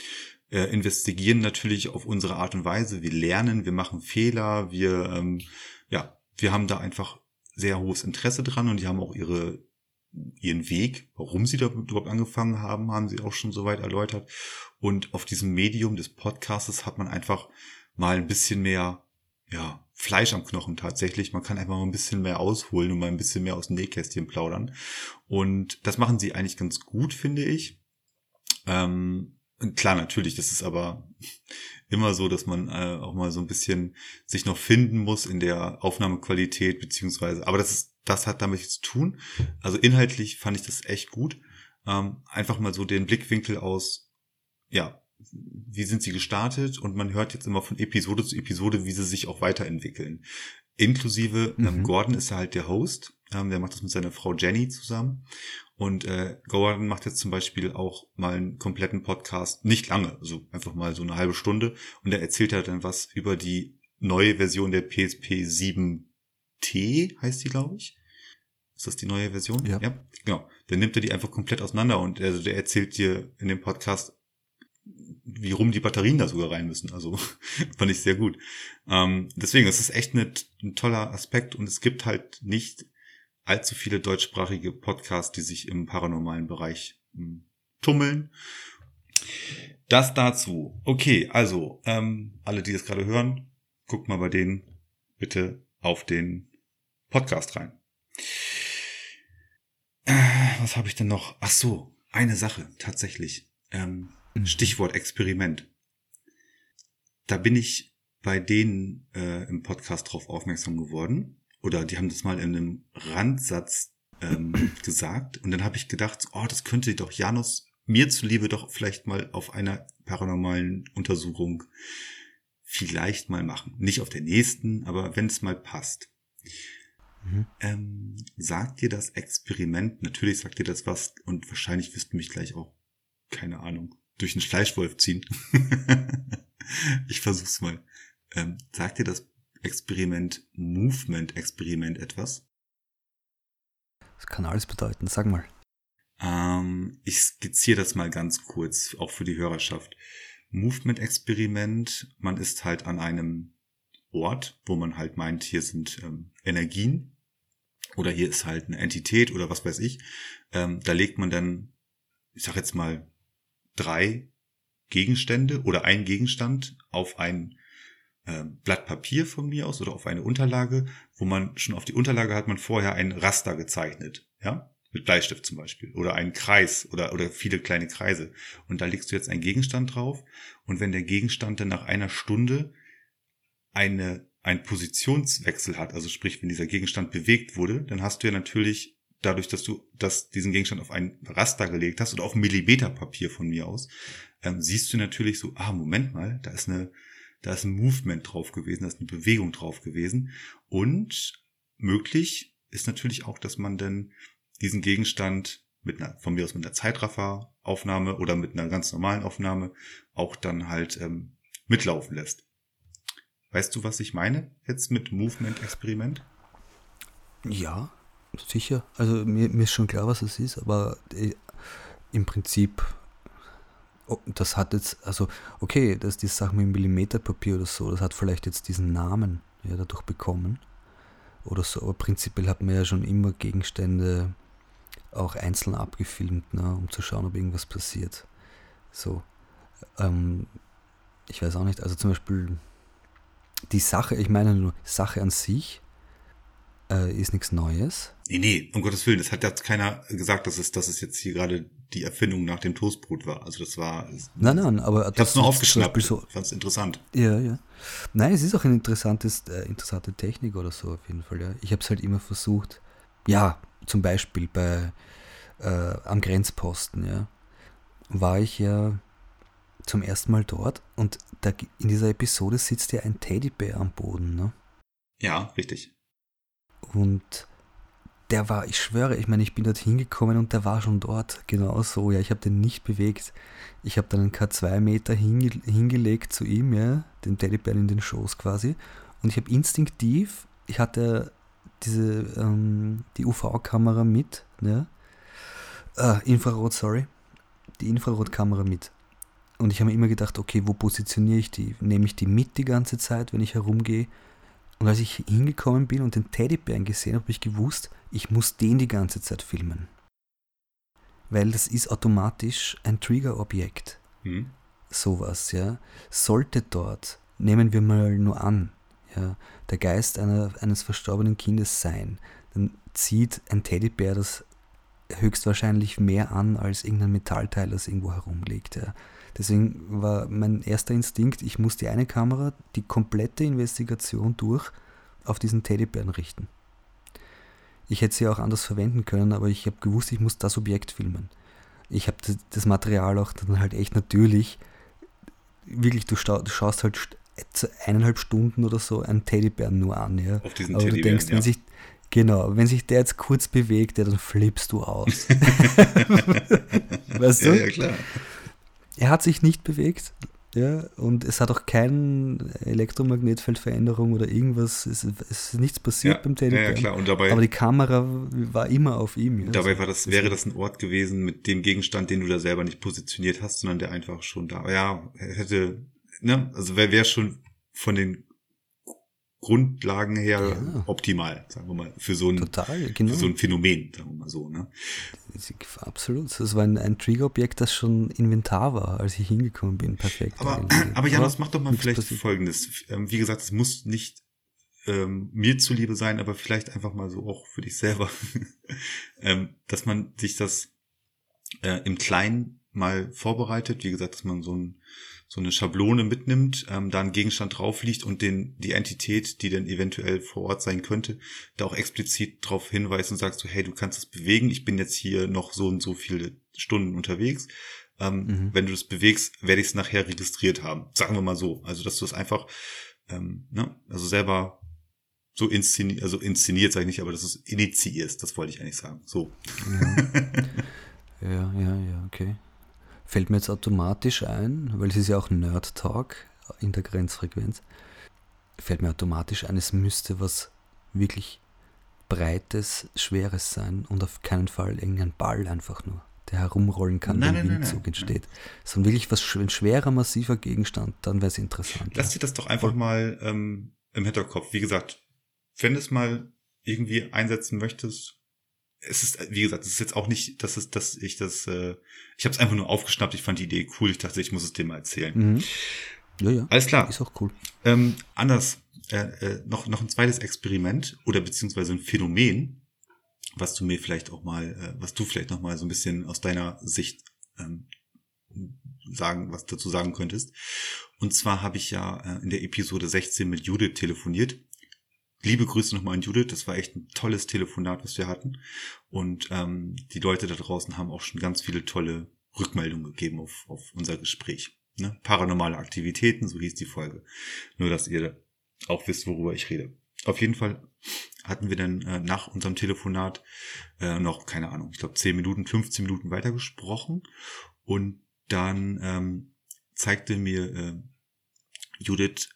äh, investigieren natürlich auf unsere Art und Weise, wir lernen, wir machen Fehler, wir ähm, ja, wir haben da einfach sehr hohes Interesse dran und die haben auch ihre ihren Weg, warum sie da überhaupt angefangen haben, haben sie auch schon soweit erläutert. Und auf diesem Medium des Podcastes hat man einfach mal ein bisschen mehr, ja, Fleisch am Knochen tatsächlich. Man kann einfach mal ein bisschen mehr ausholen und mal ein bisschen mehr aus dem Nähkästchen plaudern. Und das machen sie eigentlich ganz gut, finde ich. Ähm, klar, natürlich, das ist aber immer so, dass man äh, auch mal so ein bisschen sich noch finden muss in der Aufnahmequalität, beziehungsweise, aber das ist, das hat damit zu tun. Also inhaltlich fand ich das echt gut. Ähm, einfach mal so den Blickwinkel aus, ja, wie sind sie gestartet und man hört jetzt immer von Episode zu Episode, wie sie sich auch weiterentwickeln. Inklusive ähm, mhm. ähm, Gordon ist halt der Host, ähm, der macht das mit seiner Frau Jenny zusammen und äh, Gordon macht jetzt zum Beispiel auch mal einen kompletten Podcast, nicht lange, also einfach mal so eine halbe Stunde. Und er erzählt halt dann was über die neue Version der PSP 7T, heißt die, glaube ich. Ist das die neue Version? Ja. ja. Genau. Dann nimmt er die einfach komplett auseinander und also der erzählt dir in dem Podcast, wie rum die Batterien da sogar rein müssen. Also fand ich sehr gut. Ähm, deswegen, es ist echt eine, ein toller Aspekt und es gibt halt nicht allzu viele deutschsprachige Podcasts, die sich im paranormalen Bereich hm, tummeln. Das dazu. Okay, also ähm, alle, die das gerade hören, guckt mal bei denen bitte auf den Podcast rein. Äh, was habe ich denn noch? Ach so, eine Sache tatsächlich. Ähm, mhm. Stichwort Experiment. Da bin ich bei denen äh, im Podcast drauf aufmerksam geworden oder die haben das mal in einem Randsatz ähm, gesagt. Und dann habe ich gedacht, oh, das könnte doch Janus mir zuliebe doch vielleicht mal auf einer paranormalen Untersuchung vielleicht mal machen. Nicht auf der nächsten, aber wenn es mal passt. Mhm. Ähm, sagt dir das Experiment, natürlich sagt dir das was und wahrscheinlich wirst du mich gleich auch, keine Ahnung, durch einen Fleischwolf ziehen. ich versuch's mal. Ähm, sagt dir das Experiment, Movement-Experiment etwas? Das kann alles bedeuten, sag mal. Ähm, ich skizziere das mal ganz kurz, auch für die Hörerschaft. Movement-Experiment, man ist halt an einem Ort, wo man halt meint, hier sind ähm, Energien oder hier ist halt eine Entität oder was weiß ich. Ähm, da legt man dann, ich sag jetzt mal, drei Gegenstände oder ein Gegenstand auf ein äh, Blatt Papier von mir aus oder auf eine Unterlage, wo man schon auf die Unterlage hat man vorher ein Raster gezeichnet, ja, mit Bleistift zum Beispiel oder einen Kreis oder oder viele kleine Kreise. Und da legst du jetzt einen Gegenstand drauf und wenn der Gegenstand dann nach einer Stunde eine ein Positionswechsel hat, also sprich, wenn dieser Gegenstand bewegt wurde, dann hast du ja natürlich dadurch, dass du das, diesen Gegenstand auf ein Raster gelegt hast oder auf Millimeterpapier von mir aus, ähm, siehst du natürlich so, ah, Moment mal, da ist eine, da ist ein Movement drauf gewesen, da ist eine Bewegung drauf gewesen. Und möglich ist natürlich auch, dass man dann diesen Gegenstand mit einer, von mir aus mit einer Zeitrafferaufnahme oder mit einer ganz normalen Aufnahme auch dann halt ähm, mitlaufen lässt. Weißt du, was ich meine jetzt mit Movement-Experiment? Ja, sicher. Also mir, mir ist schon klar, was es ist, aber äh, im Prinzip, oh, das hat jetzt, also okay, dass die Sache mit Millimeterpapier oder so, das hat vielleicht jetzt diesen Namen ja, dadurch bekommen oder so, aber prinzipiell hat man ja schon immer Gegenstände auch einzeln abgefilmt, ne, um zu schauen, ob irgendwas passiert. So, ähm, ich weiß auch nicht, also zum Beispiel die Sache, ich meine nur, Sache an sich äh, ist nichts Neues. Nee, nee, um Gottes Willen, das hat jetzt keiner gesagt, dass es, dass es jetzt hier gerade die Erfindung nach dem Toastbrot war. Also das war. Nein, nein, aber ich hab's nur aufgeschnappt. So, fand's interessant. Ja, ja. Nein, es ist auch eine interessantes, äh, interessante Technik oder so auf jeden Fall. Ja. Ich habe es halt immer versucht. Ja, zum Beispiel bei äh, am Grenzposten. Ja, war ich ja zum ersten Mal dort und da, in dieser Episode sitzt ja ein Teddybär am Boden. Ne? Ja, richtig. Und der war, ich schwöre, ich meine, ich bin dort hingekommen und der war schon dort. Genau so, ja, ich habe den nicht bewegt. Ich habe dann einen K2 Meter hinge hingelegt zu ihm, ja, den Teddybär in den Schoß quasi. Und ich habe instinktiv, ich hatte diese, ähm, die UV-Kamera mit, ja, äh, Infrarot, sorry, die Infrarotkamera mit. Und ich habe mir immer gedacht, okay, wo positioniere ich die? Nehme ich die mit die ganze Zeit, wenn ich herumgehe? Und als ich hingekommen bin und den Teddybären gesehen habe, habe ich gewusst, ich muss den die ganze Zeit filmen. Weil das ist automatisch ein Triggerobjekt. Mhm. Sowas, ja. Sollte dort, nehmen wir mal nur an, ja, der Geist einer, eines verstorbenen Kindes sein, dann zieht ein Teddybär das höchstwahrscheinlich mehr an als irgendein Metallteil, das irgendwo herumliegt. Ja. Deswegen war mein erster Instinkt, ich muss die eine Kamera, die komplette Investigation durch, auf diesen Teddybären richten. Ich hätte sie auch anders verwenden können, aber ich habe gewusst, ich muss das Objekt filmen. Ich habe das Material auch dann halt echt natürlich, wirklich, du, schaust halt eineinhalb Stunden oder so einen Teddybären nur an. Ja. Auf diesen aber du denkst, ja. wenn sich Genau, wenn sich der jetzt kurz bewegt, ja, dann flippst du aus. weißt du? Ja, ja, klar. Er hat sich nicht bewegt, ja, und es hat auch keine Elektromagnetfeldveränderung oder irgendwas, es, es ist nichts passiert ja, beim Teddybär. Ja, ja, klar. Und dabei, aber die Kamera war immer auf ihm. Ja. Dabei war das, wäre das ein Ort gewesen mit dem Gegenstand, den du da selber nicht positioniert hast, sondern der einfach schon da. Ja, hätte, ne, also wäre wär schon von den Grundlagen her ja. optimal, sagen wir mal, für so ein, Total, genau. für so ein Phänomen, sagen wir mal so. Ne? Absolut. Das war ein, ein Triggerobjekt, das schon Inventar war, als ich hingekommen bin. Perfekt. Aber, aber Janos, mach doch mal vielleicht passiert. Folgendes. Ähm, wie gesagt, es muss nicht ähm, mir zuliebe sein, aber vielleicht einfach mal so auch für dich selber, ähm, dass man sich das äh, im Kleinen mal vorbereitet. Wie gesagt, dass man so ein so eine Schablone mitnimmt, ähm, da ein Gegenstand drauf liegt und den, die Entität, die dann eventuell vor Ort sein könnte, da auch explizit darauf hinweist und sagst so, hey, du kannst das bewegen, ich bin jetzt hier noch so und so viele Stunden unterwegs. Ähm, mhm. Wenn du das bewegst, werde ich es nachher registriert haben. Sagen wir mal so. Also, dass du es einfach, ähm, ne, also selber so inszeniert, also inszeniert sage ich nicht, aber dass du es initiierst, das wollte ich eigentlich sagen. So. Ja, ja, ja, ja okay fällt mir jetzt automatisch ein, weil es ist ja auch Nerd Talk in der Grenzfrequenz, fällt mir automatisch ein, es müsste was wirklich Breites, Schweres sein und auf keinen Fall irgendein Ball einfach nur, der herumrollen kann, nein, wenn nein, Windzug nein, entsteht. Sondern wirklich was, ein schwerer, massiver Gegenstand, dann wäre es interessant. Lass dir das doch einfach mal ähm, im Hinterkopf. Wie gesagt, wenn du es mal irgendwie einsetzen möchtest, es ist, wie gesagt, es ist jetzt auch nicht, dass es, dass ich das, äh, ich habe es einfach nur aufgeschnappt, ich fand die Idee cool, ich dachte, ich muss es dir mal erzählen. Mhm. Ja, ja. Alles klar. Ist auch cool. Ähm, anders, äh, äh, noch, noch ein zweites Experiment oder beziehungsweise ein Phänomen, was du mir vielleicht auch mal, äh, was du vielleicht noch mal so ein bisschen aus deiner Sicht ähm, sagen, was dazu sagen könntest. Und zwar habe ich ja äh, in der Episode 16 mit Judith telefoniert liebe Grüße nochmal an Judith. Das war echt ein tolles Telefonat, was wir hatten. Und ähm, die Leute da draußen haben auch schon ganz viele tolle Rückmeldungen gegeben auf, auf unser Gespräch. Ne? Paranormale Aktivitäten, so hieß die Folge. Nur, dass ihr auch wisst, worüber ich rede. Auf jeden Fall hatten wir dann äh, nach unserem Telefonat äh, noch, keine Ahnung, ich glaube 10 Minuten, 15 Minuten weitergesprochen. Und dann ähm, zeigte mir äh, Judith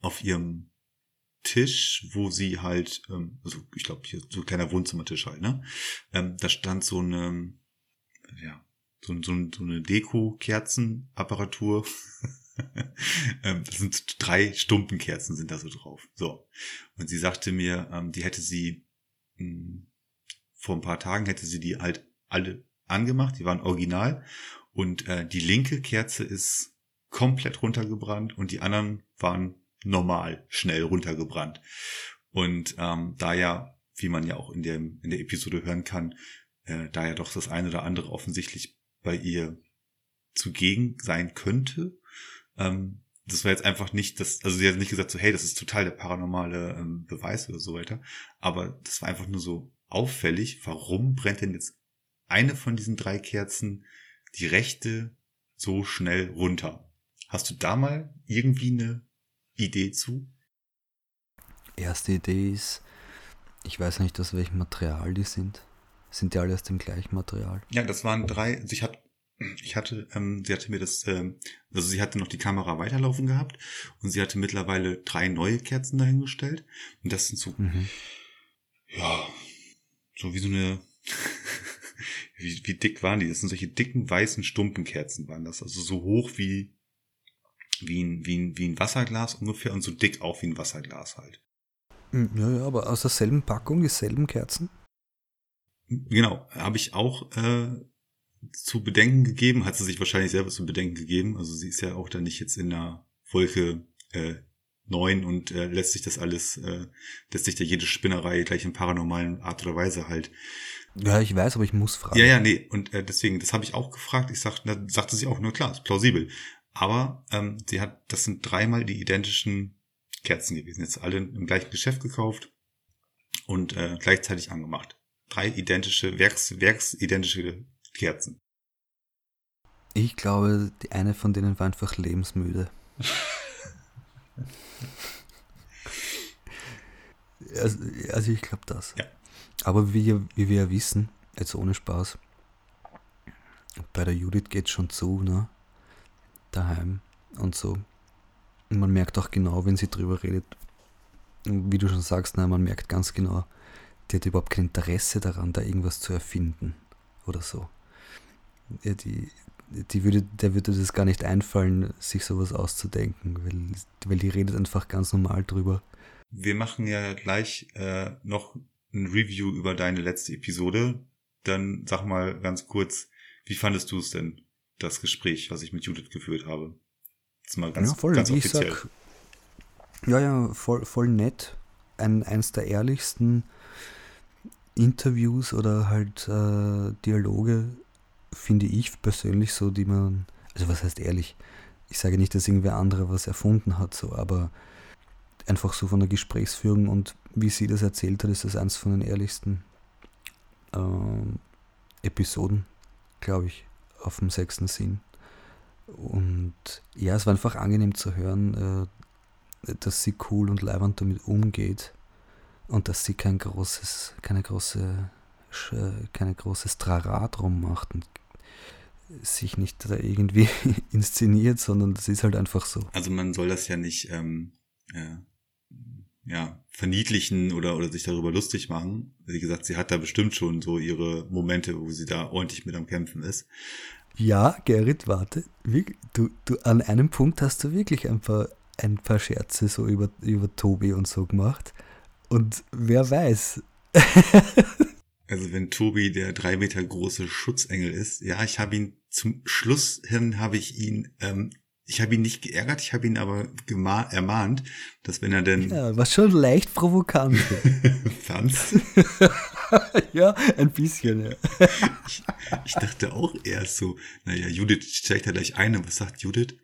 auf ihrem Tisch, wo sie halt, ähm, also ich glaube, hier so ein kleiner Wohnzimmertisch halt, ne? Ähm, da stand so eine, ja, so, so, so eine Deko-Kerzenapparatur. ähm, das sind drei Stumpenkerzen sind da so drauf. So. Und sie sagte mir, ähm, die hätte sie mh, hm, vor ein paar Tagen hätte sie die halt alle angemacht, die waren original. Und äh, die linke Kerze ist komplett runtergebrannt und die anderen waren normal schnell runtergebrannt. Und ähm, da ja, wie man ja auch in der, in der Episode hören kann, äh, da ja doch das eine oder andere offensichtlich bei ihr zugegen sein könnte, ähm, das war jetzt einfach nicht das, also sie hat nicht gesagt so, hey, das ist total der paranormale ähm, Beweis oder so weiter, aber das war einfach nur so auffällig, warum brennt denn jetzt eine von diesen drei Kerzen die rechte so schnell runter? Hast du da mal irgendwie eine Idee zu? Erste Idee ist, ich weiß nicht, aus welchem Material die sind. Sind die alle aus dem gleichen Material? Ja, das waren drei. Also ich hatte, ich hatte, ähm, sie hatte mir das, ähm, also sie hatte noch die Kamera weiterlaufen gehabt und sie hatte mittlerweile drei neue Kerzen dahingestellt. Und das sind so, mhm. ja, so wie so eine, wie, wie dick waren die? Das sind solche dicken weißen Stumpenkerzen waren das, also so hoch wie wie ein, wie ein, wie ein Wasserglas ungefähr und so dick auch wie ein Wasserglas halt. Hm, ja, ja, aber aus derselben Packung, dieselben Kerzen? Genau, habe ich auch äh, zu bedenken gegeben, hat sie sich wahrscheinlich selber zu bedenken gegeben. Also sie ist ja auch da nicht jetzt in der Wolke äh, 9 und äh, lässt sich das alles, äh, lässt sich da jede Spinnerei gleich in paranormalen Art oder Weise halt. Ja, ich weiß, aber ich muss fragen. Ja, ja, nee. Und äh, deswegen, das habe ich auch gefragt. Ich sag, da sagte sie auch, nur klar, ist plausibel. Aber ähm, sie hat, das sind dreimal die identischen Kerzen gewesen. Jetzt alle im gleichen Geschäft gekauft und äh, gleichzeitig angemacht. Drei identische, werks, werksidentische Kerzen. Ich glaube, die eine von denen war einfach lebensmüde. also, also, ich glaube das. Ja. Aber wie, wie wir ja wissen, jetzt ohne Spaß, bei der Judith geht schon zu, ne? Daheim und so. Und man merkt auch genau, wenn sie drüber redet, wie du schon sagst, na, man merkt ganz genau, die hat überhaupt kein Interesse daran, da irgendwas zu erfinden oder so. Ja, die, die würde, der würde das gar nicht einfallen, sich sowas auszudenken, weil, weil die redet einfach ganz normal drüber. Wir machen ja gleich äh, noch ein Review über deine letzte Episode. Dann sag mal ganz kurz, wie fandest du es denn? Das Gespräch, was ich mit Judith geführt habe. Jetzt mal ganz, ja, voll, ganz offiziell. Sag, ja, ja, voll, voll nett. Ein, eins der ehrlichsten Interviews oder halt äh, Dialoge, finde ich persönlich so, die man, also was heißt ehrlich? Ich sage nicht, dass irgendwer andere was erfunden hat, so, aber einfach so von der Gesprächsführung und wie sie das erzählt hat, ist das eins von den ehrlichsten äh, Episoden, glaube ich auf dem sechsten Sinn. Und ja, es war einfach angenehm zu hören, äh, dass sie cool und leibend damit umgeht und dass sie kein großes, keine große, keine großes Trara drum macht und sich nicht da irgendwie inszeniert, sondern das ist halt einfach so. Also man soll das ja nicht ähm, äh, ja, verniedlichen oder, oder sich darüber lustig machen. Wie gesagt, sie hat da bestimmt schon so ihre Momente, wo sie da ordentlich mit am Kämpfen ist. Ja, Gerrit, warte. Du, du, an einem Punkt hast du wirklich ein paar, ein paar Scherze so über, über Tobi und so gemacht. Und wer weiß. also wenn Tobi der drei Meter große Schutzengel ist, ja, ich habe ihn zum Schluss hin, habe ich ihn ähm, ich habe ihn nicht geärgert, ich habe ihn aber ermahnt, dass wenn er denn. Ja, was schon leicht provokant. Fandst ja, ein bisschen, ja. ich, ich, dachte auch erst so, naja, Judith steigt da gleich ein und was sagt Judith?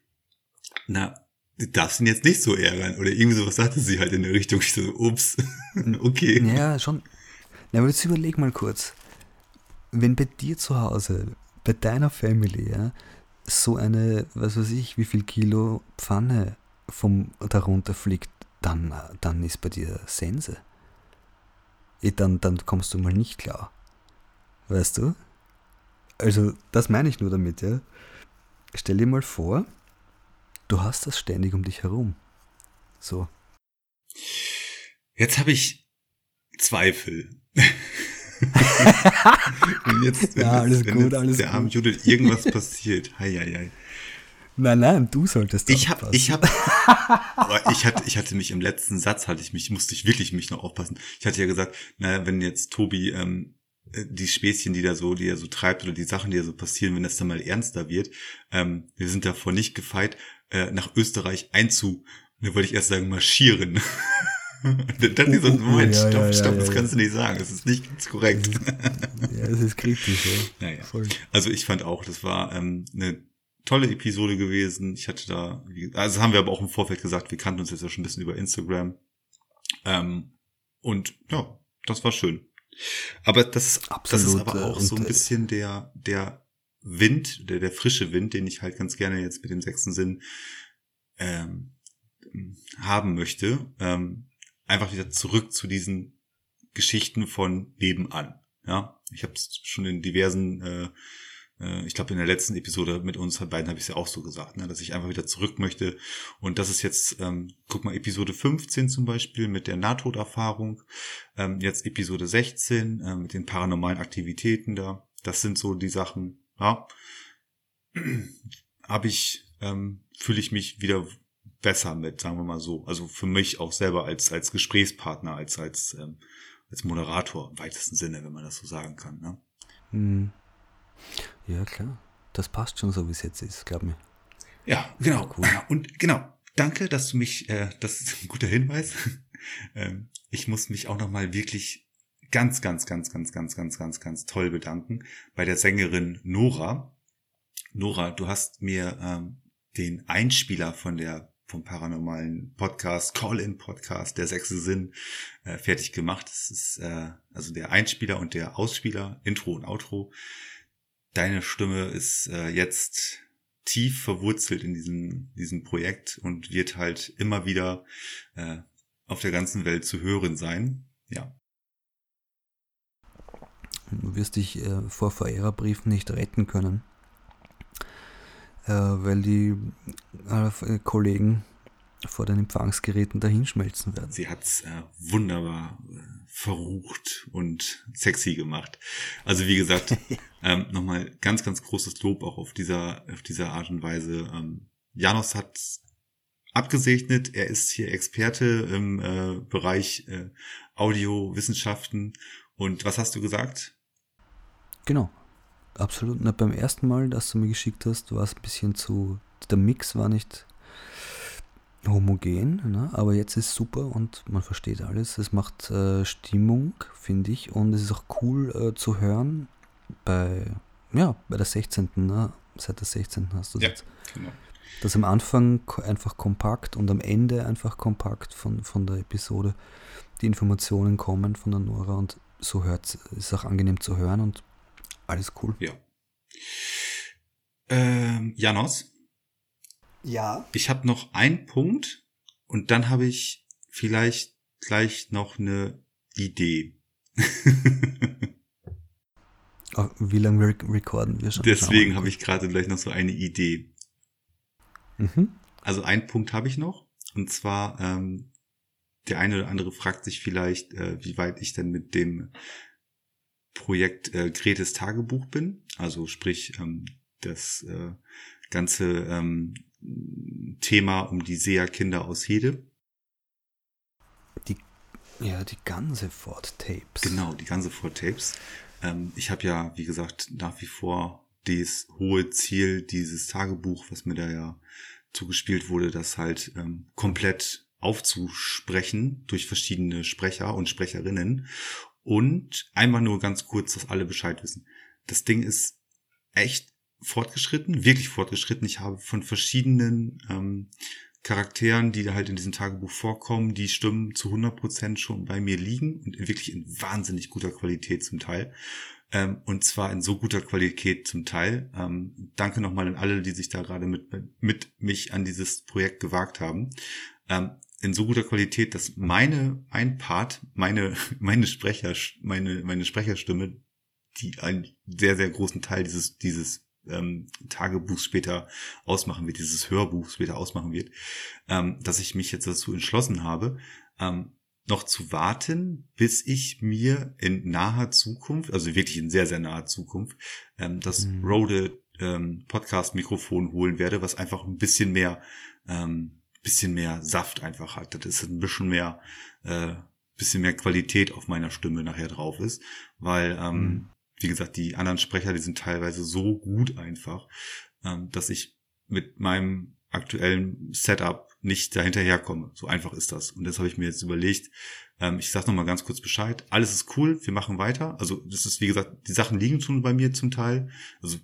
Na, du darfst ihn jetzt nicht so ärgern. Oder irgendwie sowas sagte sie halt in der Richtung. Ich so, ups, okay. Ja, schon. Na, aber jetzt überleg mal kurz. Wenn bei dir zu Hause, bei deiner Family, ja, so eine, was weiß ich, wie viel Kilo Pfanne vom darunter fliegt, dann, dann ist bei dir Sense. Dann, dann kommst du mal nicht klar. Weißt du? Also, das meine ich nur damit, ja. Stell dir mal vor, du hast das ständig um dich herum. So. Jetzt habe ich Zweifel. Und jetzt, wenn ja, alles wenn gut, jetzt alles der gut. armen Judith irgendwas passiert. Hei, hei, hei. Nein, nein, du solltest Ich habe, aufpassen. ich habe, aber ich hatte, ich hatte mich im letzten Satz hatte ich mich, musste ich wirklich mich noch aufpassen. Ich hatte ja gesagt, naja, wenn jetzt Tobi ähm, äh, die Späßchen, die da so, die er so treibt oder die Sachen, die da so passieren, wenn das dann mal ernster wird, ähm, wir sind davor nicht gefeit, äh, nach Österreich einzu, da wollte ich erst sagen, marschieren. Dachte ich so, Oh, oh, oh, Moment, stopp, ja, stopp, ja, das ja. kannst du nicht sagen, das ist nicht ganz korrekt. Ja, es ist kritisch, ja. Naja. Voll. Also ich fand auch, das war ähm, eine tolle Episode gewesen. Ich hatte da, also haben wir aber auch im Vorfeld gesagt, wir kannten uns jetzt ja schon ein bisschen über Instagram. Ähm, und ja, das war schön. Aber das, das ist Absolut, aber äh, auch so und, ein äh, bisschen der, der Wind, der, der frische Wind, den ich halt ganz gerne jetzt mit dem sechsten Sinn ähm, haben möchte. Ähm, einfach wieder zurück zu diesen Geschichten von nebenan. Ja, ich habe es schon in diversen, äh, äh, ich glaube in der letzten Episode mit uns beiden habe ich es ja auch so gesagt, ne, dass ich einfach wieder zurück möchte. Und das ist jetzt, ähm, guck mal, Episode 15 zum Beispiel mit der Nahtoderfahrung, ähm, jetzt Episode 16 äh, mit den paranormalen Aktivitäten da. Das sind so die Sachen, ja. habe ich, ähm, fühle ich mich wieder besser mit, sagen wir mal so. Also für mich auch selber als, als Gesprächspartner, als, als, ähm, als Moderator im weitesten Sinne, wenn man das so sagen kann. Ne? Hm. Ja, klar. Das passt schon so, wie es jetzt ist, glaub mir. Ja, genau. Cool. Und genau, danke, dass du mich, äh, das ist ein guter Hinweis. ähm, ich muss mich auch nochmal wirklich ganz, ganz, ganz, ganz, ganz, ganz, ganz, ganz toll bedanken bei der Sängerin Nora. Nora, du hast mir ähm, den Einspieler von der vom paranormalen Podcast, Call-in-Podcast, der sechste Sinn, äh, fertig gemacht. Das ist äh, also der Einspieler und der Ausspieler, Intro und Outro. Deine Stimme ist äh, jetzt tief verwurzelt in diesem, diesem Projekt und wird halt immer wieder äh, auf der ganzen Welt zu hören sein. Ja. Du wirst dich äh, vor Verehrerbriefen nicht retten können, weil die äh, Kollegen vor den Empfangsgeräten dahinschmelzen werden. Sie hat's äh, wunderbar äh, verrucht und sexy gemacht. Also wie gesagt, ähm, nochmal ganz, ganz großes Lob auch auf dieser, auf dieser Art und Weise. Ähm, Janos hat abgesegnet. Er ist hier Experte im äh, Bereich äh, Audiowissenschaften. Und was hast du gesagt? Genau, absolut. Na, beim ersten Mal, dass du mir geschickt hast, war es ein bisschen zu. Der Mix war nicht homogen, ne? aber jetzt ist super und man versteht alles. Es macht äh, Stimmung, finde ich, und es ist auch cool äh, zu hören bei, ja, bei der 16. Ne? Seit der 16. hast du das Ja. jetzt. Genau. Das am Anfang einfach kompakt und am Ende einfach kompakt von, von der Episode die Informationen kommen von der Nora und so hört ist auch angenehm zu hören und alles cool. Ja. Ähm, Janos, Ja. ich habe noch einen Punkt und dann habe ich vielleicht gleich noch eine Idee. Oh, Wie lange rec recorden wir schon? Deswegen habe ich gerade gleich noch so eine Idee. Mhm. Also einen Punkt habe ich noch. Und zwar, ähm, der eine oder andere fragt sich vielleicht, äh, wie weit ich denn mit dem Projekt äh, Gretes Tagebuch bin. Also sprich, ähm, das äh, ganze ähm, Thema um die Seherkinder aus Hede. Ja, die ganze Ford Tapes. Genau, die ganze Four Tapes. Ähm, ich habe ja, wie gesagt, nach wie vor das hohe Ziel, dieses Tagebuch, was mir da ja zugespielt wurde, das halt ähm, komplett aufzusprechen durch verschiedene Sprecher und Sprecherinnen. Und einmal nur ganz kurz, dass alle Bescheid wissen. Das Ding ist echt fortgeschritten, wirklich fortgeschritten. Ich habe von verschiedenen ähm, Charakteren, die halt in diesem Tagebuch vorkommen, die Stimmen zu 100% schon bei mir liegen und wirklich in wahnsinnig guter Qualität zum Teil. Ähm, und zwar in so guter Qualität zum Teil. Ähm, danke nochmal an alle, die sich da gerade mit, mit mich an dieses Projekt gewagt haben. Ähm, in so guter Qualität, dass meine, ein Part, meine, meine Sprecher, meine, meine Sprecherstimme, die einen sehr, sehr großen Teil dieses, dieses ähm, Tagebuch später ausmachen wird, dieses Hörbuch später ausmachen wird, ähm, dass ich mich jetzt dazu entschlossen habe, ähm, noch zu warten, bis ich mir in naher Zukunft, also wirklich in sehr, sehr naher Zukunft, ähm, das mhm. Rode ähm, Podcast-Mikrofon holen werde, was einfach ein bisschen mehr, ähm, bisschen mehr Saft einfach hat. Das ist ein bisschen mehr, äh, bisschen mehr Qualität auf meiner Stimme nachher drauf ist, weil ähm, mhm wie gesagt, die anderen Sprecher, die sind teilweise so gut einfach, ähm, dass ich mit meinem aktuellen Setup nicht dahinterherkomme. So einfach ist das. Und das habe ich mir jetzt überlegt. Ähm, ich sage nochmal ganz kurz Bescheid. Alles ist cool, wir machen weiter. Also das ist, wie gesagt, die Sachen liegen schon bei mir zum Teil. Also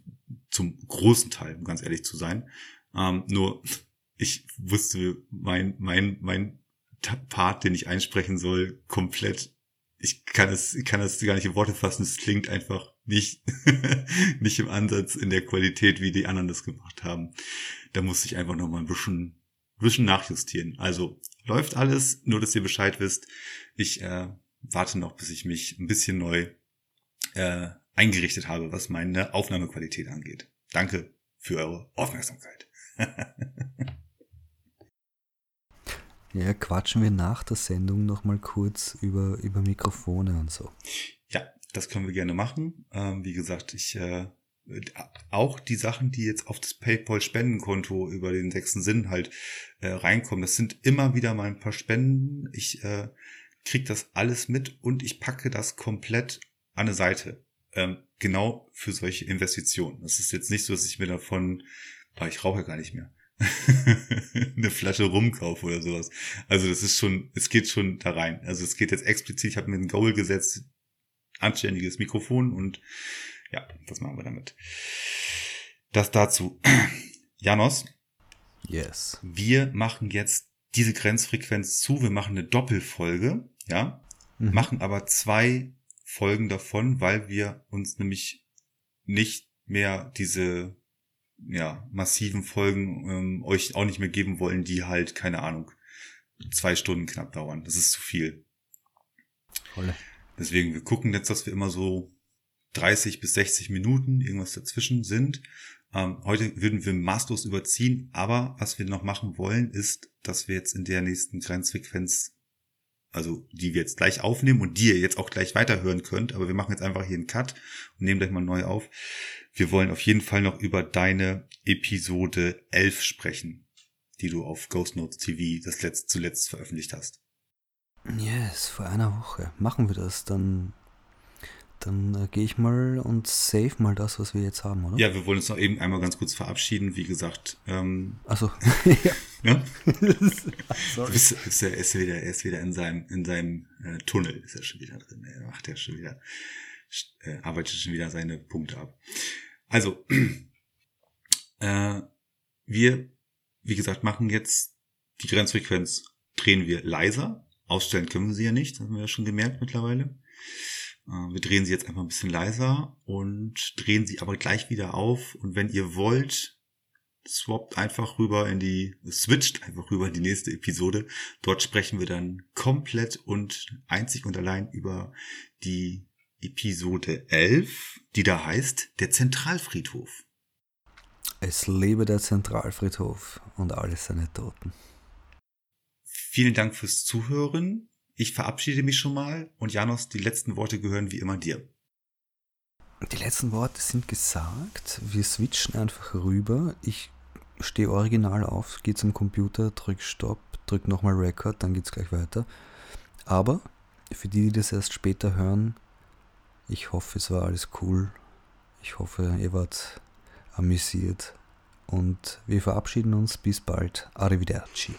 zum großen Teil, um ganz ehrlich zu sein. Ähm, nur ich wusste mein, mein, mein Part, den ich einsprechen soll, komplett ich kann es, ich kann es gar nicht in Worte fassen. Es klingt einfach nicht, nicht im Ansatz in der Qualität, wie die anderen das gemacht haben. Da musste ich einfach noch mal ein bisschen, bisschen nachjustieren. Also läuft alles, nur dass ihr Bescheid wisst. Ich äh, warte noch, bis ich mich ein bisschen neu äh, eingerichtet habe, was meine Aufnahmequalität angeht. Danke für eure Aufmerksamkeit. Ja, quatschen wir nach der Sendung nochmal kurz über, über Mikrofone und so. Ja, das können wir gerne machen. Ähm, wie gesagt, ich äh, auch die Sachen, die jetzt auf das PayPal-Spendenkonto über den sechsten Sinn halt äh, reinkommen, das sind immer wieder mal ein paar Spenden. Ich äh, krieg das alles mit und ich packe das komplett an eine Seite. Ähm, genau für solche Investitionen. Das ist jetzt nicht so, dass ich mir davon, ich rauche ja gar nicht mehr. eine Flasche rumkaufe oder sowas. Also das ist schon, es geht schon da rein. Also es geht jetzt explizit, ich habe mir ein Goal gesetzt, anständiges Mikrofon und ja, das machen wir damit. Das dazu. Janos. Yes. Wir machen jetzt diese Grenzfrequenz zu. Wir machen eine Doppelfolge, ja, mhm. machen aber zwei Folgen davon, weil wir uns nämlich nicht mehr diese ja, massiven Folgen ähm, euch auch nicht mehr geben wollen, die halt, keine Ahnung, zwei Stunden knapp dauern. Das ist zu viel. Voll. Deswegen, wir gucken jetzt, dass wir immer so 30 bis 60 Minuten, irgendwas dazwischen sind. Ähm, heute würden wir maßlos überziehen, aber was wir noch machen wollen, ist, dass wir jetzt in der nächsten Grenzfrequenz, also die wir jetzt gleich aufnehmen und die ihr jetzt auch gleich weiterhören könnt, aber wir machen jetzt einfach hier einen Cut und nehmen gleich mal neu auf, wir wollen auf jeden Fall noch über deine Episode 11 sprechen, die du auf Ghost Notes TV das letzt, zuletzt veröffentlicht hast. Yes, vor einer Woche. Machen wir das. Dann, dann äh, gehe ich mal und save mal das, was wir jetzt haben, oder? Ja, wir wollen uns noch eben einmal ganz kurz verabschieden. Wie gesagt. Ähm, Achso. ja. Sorry. Bist, ist er, ist wieder, er ist wieder in seinem, in seinem äh, Tunnel, ist er schon wieder drin. Er macht ja schon wieder, äh, arbeitet schon wieder seine Punkte ab. Also, äh, wir, wie gesagt, machen jetzt die Grenzfrequenz, drehen wir leiser. Ausstellen können wir sie ja nicht, das haben wir ja schon gemerkt mittlerweile. Äh, wir drehen sie jetzt einfach ein bisschen leiser und drehen sie aber gleich wieder auf. Und wenn ihr wollt, swappt einfach rüber in die, switcht einfach rüber in die nächste Episode. Dort sprechen wir dann komplett und einzig und allein über die Episode 11, die da heißt Der Zentralfriedhof. Es lebe der Zentralfriedhof und alle seine Toten. Vielen Dank fürs Zuhören. Ich verabschiede mich schon mal und Janos, die letzten Worte gehören wie immer dir. Die letzten Worte sind gesagt. Wir switchen einfach rüber. Ich stehe original auf, gehe zum Computer, drück Stopp, drück nochmal Record, dann geht's gleich weiter. Aber für die, die das erst später hören, ich hoffe, es war alles cool. Ich hoffe, ihr wart amüsiert. Und wir verabschieden uns. Bis bald. Arrivederci.